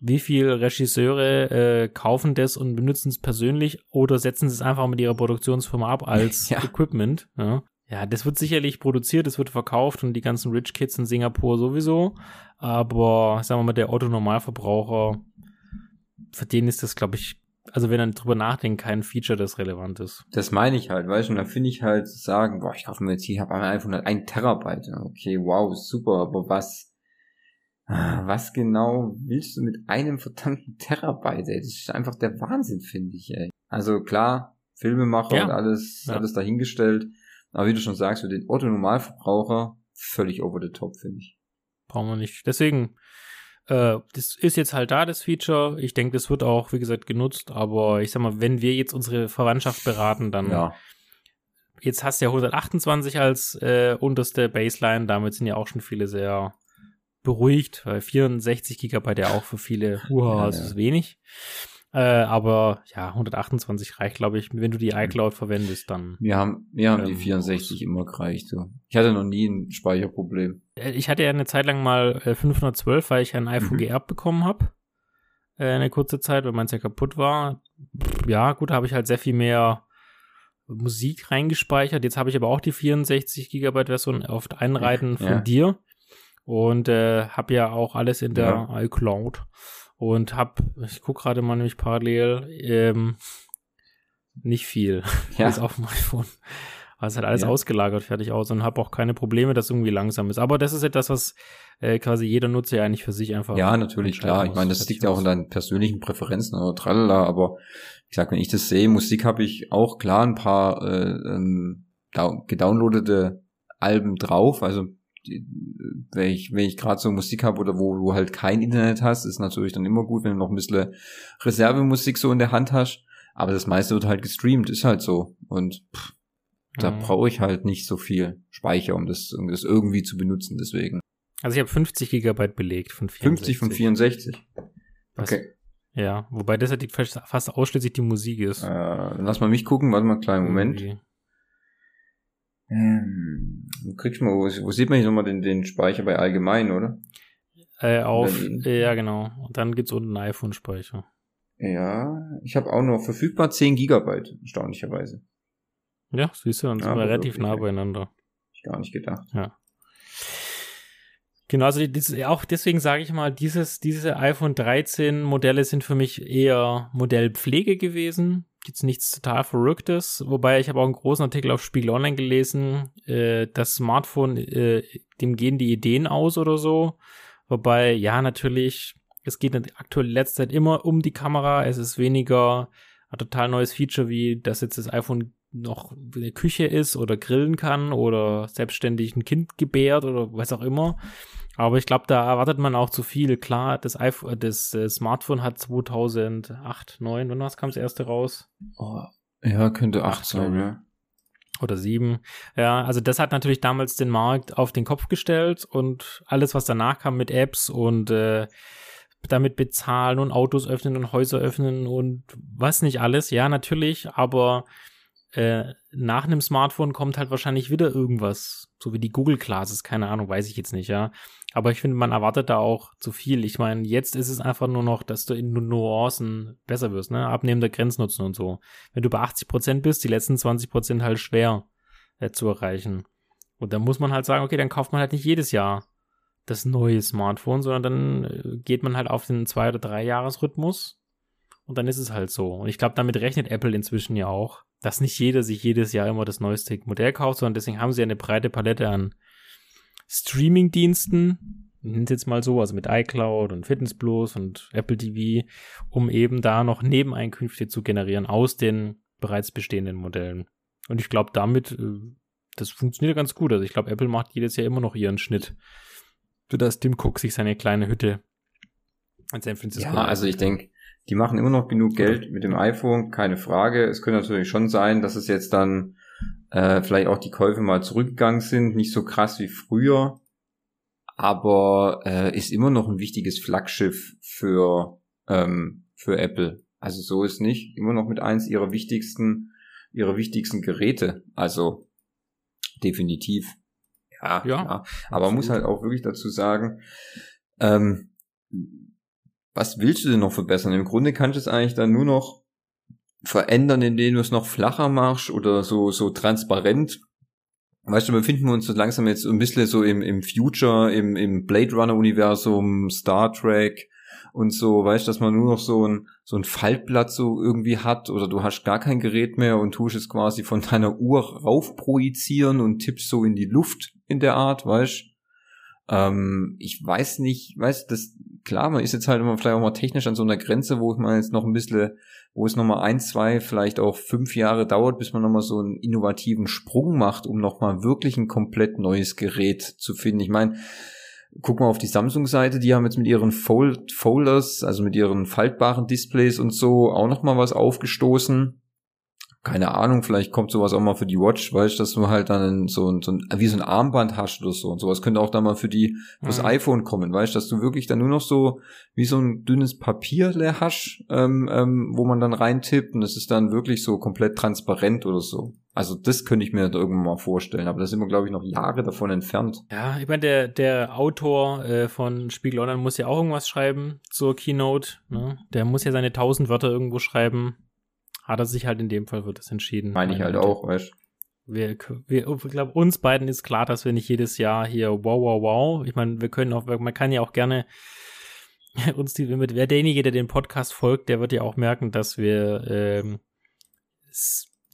wie viele Regisseure äh, kaufen das und benutzen es persönlich oder setzen es einfach mit ihrer Produktionsfirma ab als ja. Equipment. Ja. ja, das wird sicherlich produziert, es wird verkauft und die ganzen Rich Kids in Singapur sowieso. Aber sagen wir mal, der Otto-Normalverbraucher, für den ist das, glaube ich, also wenn er drüber nachdenkt, kein Feature, das relevant ist. Das meine ich halt, weißt du, und da finde ich halt sagen, boah, ich kaufe mir jetzt hier, ich habe ein iPhone, ein Terabyte. Okay, wow, super, aber was was genau willst du mit einem verdammten Terabyte, ey? Das ist einfach der Wahnsinn, finde ich, ey. Also klar, Filmemacher ja. und alles, ja. alles dahingestellt. Aber wie du schon sagst, für den Otto-Normalverbraucher völlig over the top, finde ich. Brauchen wir nicht. Deswegen, äh, das ist jetzt halt da, das Feature. Ich denke, das wird auch, wie gesagt, genutzt. Aber ich sag mal, wenn wir jetzt unsere Verwandtschaft beraten, dann ja. jetzt hast du ja 128 als äh, unterste Baseline. Damit sind ja auch schon viele sehr beruhigt, weil 64 Gigabyte ja auch für viele, uha, ja, das ist wenig. Äh, aber ja, 128 reicht, glaube ich, wenn du die iCloud verwendest, dann. Wir haben, wir haben ähm, die 64 immer gereicht. So. Ich hatte noch nie ein Speicherproblem. Äh, ich hatte ja eine Zeit lang mal äh, 512, weil ich ein iPhone mhm. geerbt bekommen habe. Äh, eine kurze Zeit, weil meins ja kaputt war. Ja, gut, habe ich halt sehr viel mehr Musik reingespeichert. Jetzt habe ich aber auch die 64 Gigabyte Version auf Einreiten von ja. dir und äh, habe ja auch alles in der ja. iCloud und habe, ich gucke gerade mal nämlich parallel, ähm, nicht viel. Ja. ist auf dem iPhone. Also hat alles ja. ausgelagert, fertig aus und habe auch keine Probleme, dass irgendwie langsam ist. Aber das ist etwas, was äh, quasi jeder Nutzer ja eigentlich für sich einfach. Ja, natürlich, klar. Ich meine, das liegt ja auch in deinen persönlichen Präferenzen oder tralala, aber ich sag, wenn ich das sehe, Musik habe ich auch klar ein paar äh, ähm, gedownloadete Alben drauf, also wenn ich, wenn ich gerade so Musik habe oder wo du halt kein Internet hast, ist natürlich dann immer gut, wenn du noch ein bisschen Reservemusik so in der Hand hast. Aber das meiste wird halt gestreamt, ist halt so. Und pff, da mhm. brauche ich halt nicht so viel Speicher, um das, um das irgendwie zu benutzen, deswegen. Also ich habe 50 Gigabyte belegt von 64. 50 von 64. Okay. Ja, wobei das halt fast ausschließlich die Musik ist. Äh, lass mal mich gucken, warte mal einen kleinen Moment. Irgendwie. Ähm, du mal, wo, wo sieht man hier nochmal den, den Speicher bei allgemein, oder? Äh, auf, ja genau. Und dann gibt's unten einen iPhone-Speicher. Ja, ich habe auch noch verfügbar 10 Gigabyte, erstaunlicherweise. Ja, siehst du, dann sind wir relativ nah beieinander. Ich gar nicht gedacht. Ja. Genau, also das, auch deswegen sage ich mal, dieses, diese iPhone 13 Modelle sind für mich eher Modellpflege gewesen. Jetzt nichts total Verrücktes. Wobei ich habe auch einen großen Artikel auf Spiegel Online gelesen, äh, das Smartphone, äh, dem gehen die Ideen aus oder so. Wobei, ja, natürlich, es geht aktuell in letzter Zeit immer um die Kamera. Es ist weniger ein total neues Feature, wie dass jetzt das iPhone noch in der Küche ist oder grillen kann oder selbstständig ein Kind gebärt oder was auch immer. Aber ich glaube, da erwartet man auch zu viel. Klar, das, iPhone, das äh, Smartphone hat 2008, 9, wann was kam das erste raus? Oh, ja, könnte 8 sein, ja. Oder 7. Ja, also das hat natürlich damals den Markt auf den Kopf gestellt und alles, was danach kam mit Apps und äh, damit bezahlen und Autos öffnen und Häuser öffnen und was nicht alles. Ja, natürlich, aber äh, nach einem Smartphone kommt halt wahrscheinlich wieder irgendwas, so wie die Google Classes, keine Ahnung, weiß ich jetzt nicht, ja. Aber ich finde, man erwartet da auch zu viel. Ich meine, jetzt ist es einfach nur noch, dass du in Nuancen besser wirst, ne? Abnehmen der Grenznutzen und so. Wenn du bei 80 Prozent bist, die letzten 20 Prozent halt schwer äh, zu erreichen. Und dann muss man halt sagen, okay, dann kauft man halt nicht jedes Jahr das neue Smartphone, sondern dann äh, geht man halt auf den zwei oder drei Jahresrhythmus und dann ist es halt so. Und ich glaube, damit rechnet Apple inzwischen ja auch, dass nicht jeder sich jedes Jahr immer das neueste Modell kauft, sondern deswegen haben sie eine breite Palette an Streaming-Diensten, nennt es jetzt mal so, also mit iCloud und Fitness Plus und Apple TV, um eben da noch Nebeneinkünfte zu generieren aus den bereits bestehenden Modellen. Und ich glaube, damit, äh, das funktioniert ganz gut. Also ich glaube, Apple macht jedes Jahr immer noch ihren Schnitt, das Tim Cook sich seine kleine Hütte in San Francisco. Ja, also ich denke, die machen immer noch genug Geld mit dem iPhone, keine Frage. Es könnte natürlich schon sein, dass es jetzt dann äh, vielleicht auch die Käufe mal zurückgegangen sind, nicht so krass wie früher, aber äh, ist immer noch ein wichtiges Flaggschiff für ähm, für Apple. Also so ist nicht immer noch mit eins ihrer wichtigsten ihrer wichtigsten Geräte. Also definitiv. Ja, ja. ja. Aber man muss halt auch wirklich dazu sagen, ähm, was willst du denn noch verbessern? Im Grunde kannst du es eigentlich dann nur noch verändern, indem du es noch flacher machst oder so, so transparent. Weißt du, befinden wir uns so langsam jetzt ein bisschen so im, im Future, im, im Blade Runner Universum, Star Trek und so, weißt du, dass man nur noch so ein, so ein Faltblatt so irgendwie hat oder du hast gar kein Gerät mehr und tust es quasi von deiner Uhr raufprojizieren und tippst so in die Luft in der Art, weißt ähm, ich weiß nicht, weißt das, klar, man ist jetzt halt immer vielleicht auch mal technisch an so einer Grenze, wo man jetzt noch ein bisschen, wo es nochmal ein, zwei, vielleicht auch fünf Jahre dauert, bis man nochmal so einen innovativen Sprung macht, um nochmal wirklich ein komplett neues Gerät zu finden. Ich meine, guck mal auf die Samsung-Seite, die haben jetzt mit ihren Fold Folders, also mit ihren faltbaren Displays und so auch nochmal was aufgestoßen keine Ahnung, vielleicht kommt sowas auch mal für die Watch, weißt du, dass du halt dann so, ein, so ein, wie so ein Armband hast oder so und sowas könnte auch dann mal für die, fürs mhm. iPhone kommen, weißt du, dass du wirklich dann nur noch so wie so ein dünnes Papier hast, ähm, ähm, wo man dann reintippt und es ist dann wirklich so komplett transparent oder so. Also das könnte ich mir irgendwann mal vorstellen, aber da sind wir, glaube ich, noch Jahre davon entfernt. Ja, ich meine, der, der Autor äh, von Spiegel Online muss ja auch irgendwas schreiben zur Keynote. Ne? Der muss ja seine tausend Wörter irgendwo schreiben hat er sich halt in dem Fall wird es entschieden. Meine ich halt Mitte. auch, weißt wir, wir, ich glaube, uns beiden ist klar, dass wir nicht jedes Jahr hier wow, wow, wow. Ich meine, wir können auch, man kann ja auch gerne uns die, wer derjenige, der den Podcast folgt, der wird ja auch merken, dass wir ähm,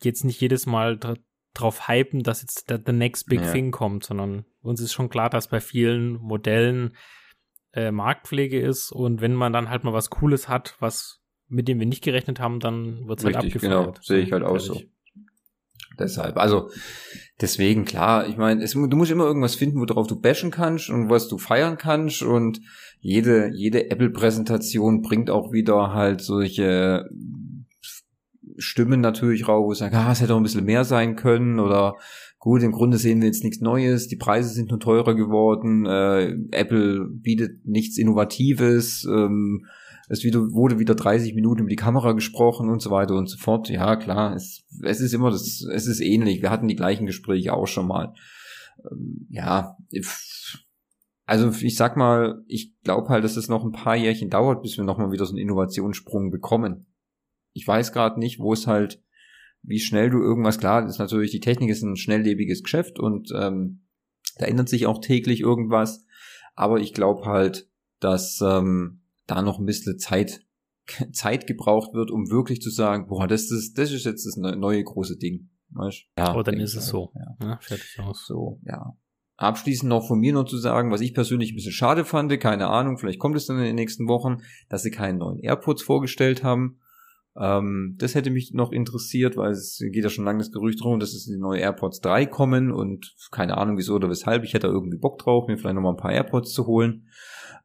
jetzt nicht jedes Mal dr drauf hypen, dass jetzt der, the next big ja. thing kommt, sondern uns ist schon klar, dass bei vielen Modellen äh, Marktpflege ist und wenn man dann halt mal was Cooles hat, was mit dem wir nicht gerechnet haben, dann wird es halt abgefeuert. Genau, sehe ich halt auch so. Deshalb, also deswegen klar, ich meine, du musst immer irgendwas finden, worauf du bashen kannst und was du feiern kannst und jede jede Apple-Präsentation bringt auch wieder halt solche Stimmen natürlich raus, wo ich sage, ah, es hätte auch ein bisschen mehr sein können oder gut, im Grunde sehen wir jetzt nichts Neues, die Preise sind nur teurer geworden, äh, Apple bietet nichts Innovatives, ähm, es wieder, wurde wieder 30 Minuten über die Kamera gesprochen und so weiter und so fort. Ja, klar, es, es ist immer das, es ist ähnlich. Wir hatten die gleichen Gespräche auch schon mal. Ähm, ja, also ich sag mal, ich glaube halt, dass es noch ein paar Jährchen dauert, bis wir nochmal wieder so einen Innovationssprung bekommen. Ich weiß gerade nicht, wo es halt, wie schnell du irgendwas, klar, ist natürlich, die Technik ist ein schnelllebiges Geschäft und ähm, da ändert sich auch täglich irgendwas. Aber ich glaube halt, dass ähm, da noch ein bisschen Zeit, Zeit gebraucht wird, um wirklich zu sagen, boah, das ist, das ist jetzt das neue große Ding. Weißt? Ja, oh, dann ist es halt, so. Ja. ja. fertig aus. So, ja. Abschließend noch von mir noch zu sagen, was ich persönlich ein bisschen schade fand, keine Ahnung, vielleicht kommt es dann in den nächsten Wochen, dass sie keinen neuen AirPods vorgestellt haben. Ähm, das hätte mich noch interessiert, weil es geht ja schon lange das Gerücht rum, dass es die neue AirPods 3 kommen und keine Ahnung wieso oder weshalb. Ich hätte da irgendwie Bock drauf, mir vielleicht noch mal ein paar AirPods zu holen.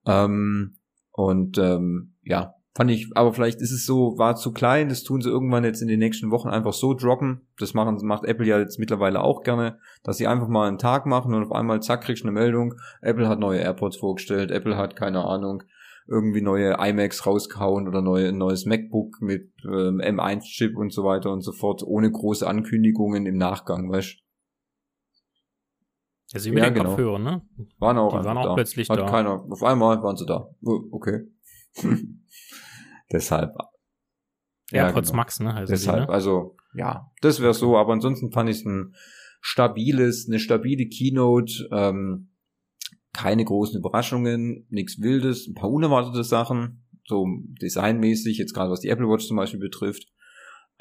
Ähm, und ähm, ja, fand ich, aber vielleicht ist es so, war zu klein, das tun sie irgendwann jetzt in den nächsten Wochen einfach so droppen. Das machen, macht Apple ja jetzt mittlerweile auch gerne, dass sie einfach mal einen Tag machen und auf einmal zack, kriegst du eine Meldung, Apple hat neue AirPods vorgestellt, Apple hat, keine Ahnung, irgendwie neue iMacs rauskauen oder neue, ein neues MacBook mit ähm, M1-Chip und so weiter und so fort, ohne große Ankündigungen im Nachgang, weißt also mit ja, den genau. Kopfhörern, ne? Waren auch, Die waren auch da. plötzlich Hat da. Keiner, auf einmal waren sie da. Oh, okay. Deshalb. AirPods ja, genau. Max, ne? Also Deshalb, die, ne? also ja, das wäre so, aber ansonsten fand ich es ein stabiles, eine stabile Keynote, ähm, keine großen Überraschungen, nichts Wildes, ein paar unerwartete Sachen, so designmäßig, jetzt gerade was die Apple Watch zum Beispiel betrifft.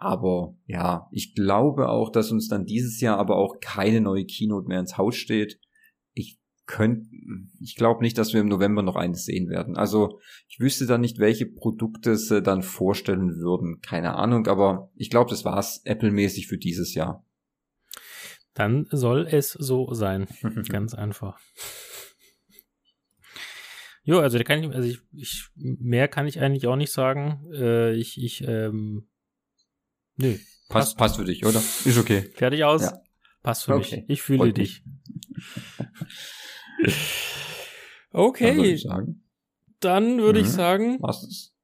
Aber ja, ich glaube auch, dass uns dann dieses Jahr aber auch keine neue Keynote mehr ins Haus steht. Ich könnte, ich glaube nicht, dass wir im November noch eines sehen werden. Also ich wüsste dann nicht, welche Produkte sie dann vorstellen würden. Keine Ahnung, aber ich glaube, das war's Apple-mäßig für dieses Jahr. Dann soll es so sein. Ganz einfach. Jo, also da kann ich, also ich, ich, mehr kann ich eigentlich auch nicht sagen. Äh, ich, ich, ähm, Nö. Passt, passt für dich, oder? Ist okay. Fertig aus? Ja. Passt für okay. mich. Ich fühle Freut dich. okay. Dann würde ich sagen. Dann würde mhm. ich sagen. Was ist?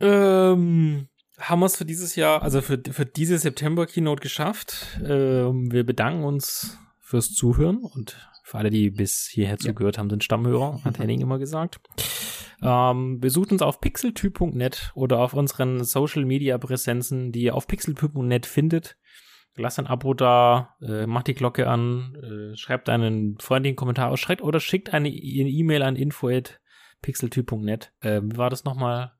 Ähm, haben wir es für dieses Jahr, also für, für diese September-Keynote geschafft. Ähm, wir bedanken uns fürs Zuhören und für alle, die bis hierher zugehört haben, sind Stammhörer, hat Henning immer gesagt. Ähm, besucht uns auf pixeltyp.net oder auf unseren Social Media Präsenzen, die ihr auf pixeltyp.net findet. Lasst ein Abo da, äh, macht die Glocke an, äh, schreibt einen freundlichen Kommentar aus, schreibt oder schickt eine E-Mail an info@pixeltyp.net. Äh, wie war das nochmal?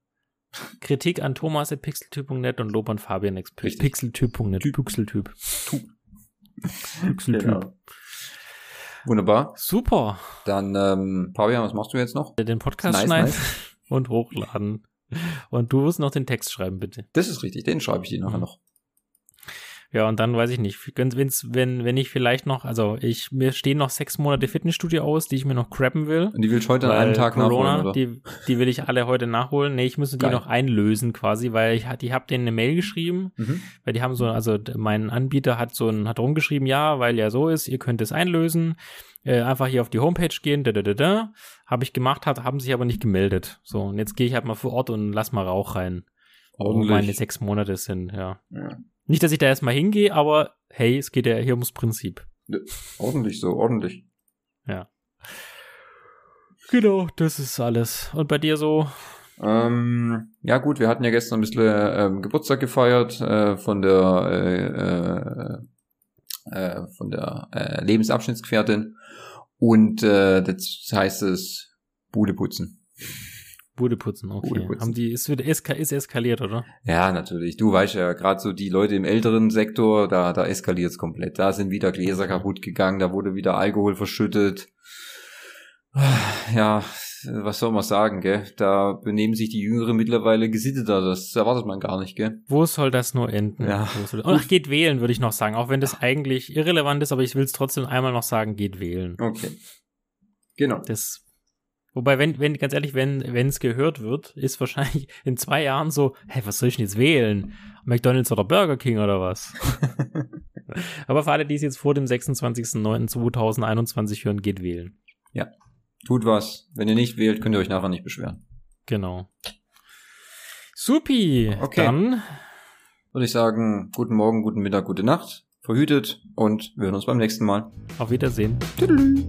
Kritik an Thomas at pixeltyp.net und Lob an Fabian at pixeltyp.net. Pixeltyp. Pixeltyp. Genau. Wunderbar. Super. Dann, ähm, Fabian, was machst du jetzt noch? Den Podcast nice, schneiden nice. und hochladen. Und du musst noch den Text schreiben, bitte. Das ist richtig, den schreibe ich dir nachher mhm. noch. Ja, und dann weiß ich nicht, wenn's, wenn, wenn ich vielleicht noch, also ich, mir stehen noch sechs Monate Fitnessstudio aus, die ich mir noch crappen will. Und die will ich heute an einem Tag Corona, nachholen, oder? Die, die will ich alle heute nachholen. Nee, ich müsste Geil. die noch einlösen quasi, weil ich, die hab denen eine Mail geschrieben, mhm. weil die haben so, also mein Anbieter hat so ein, hat rumgeschrieben, ja, weil ja so ist, ihr könnt es einlösen. Äh, einfach hier auf die Homepage gehen, da, da, da, da. Habe ich gemacht, hat, haben sich aber nicht gemeldet. So, und jetzt gehe ich halt mal vor Ort und lass mal Rauch rein. Ordentlich. Wo meine sechs Monate sind, ja. ja. Nicht, dass ich da erstmal hingehe, aber hey, es geht ja hier ums Prinzip. Ja, ordentlich so, ordentlich. Ja. Genau, das ist alles. Und bei dir so? Ähm, ja gut, wir hatten ja gestern ein bisschen ähm, Geburtstag gefeiert äh, von der äh, äh, äh von der äh, Lebensabschnittsgefährtin und äh, das heißt es Bude putzen. Bude putzen, okay. Bude putzen. Haben die, ist, eska ist eskaliert, oder? Ja, natürlich. Du weißt ja, gerade so die Leute im älteren Sektor, da, da eskaliert es komplett. Da sind wieder Gläser kaputt gegangen, da wurde wieder Alkohol verschüttet. Ja, was soll man sagen, gell? Da benehmen sich die Jüngeren mittlerweile gesitteter. Das erwartet man gar nicht, gell? Wo soll das nur enden? Ja. Ach, geht wählen, würde ich noch sagen. Auch wenn das eigentlich irrelevant ist, aber ich will es trotzdem einmal noch sagen, geht wählen. Okay. Genau. Das Wobei, wenn, wenn, ganz ehrlich, wenn, wenn es gehört wird, ist wahrscheinlich in zwei Jahren so, hey, was soll ich denn jetzt wählen? McDonalds oder Burger King oder was? Aber für alle, die es jetzt vor dem 26.09.2021 hören, geht wählen. Ja. Tut was. Wenn ihr nicht wählt, könnt ihr euch nachher nicht beschweren. Genau. Supi. Okay. Dann würde ich sagen, guten Morgen, guten Mittag, gute Nacht. Verhütet und wir hören uns beim nächsten Mal. Auf Wiedersehen. Tüdelü.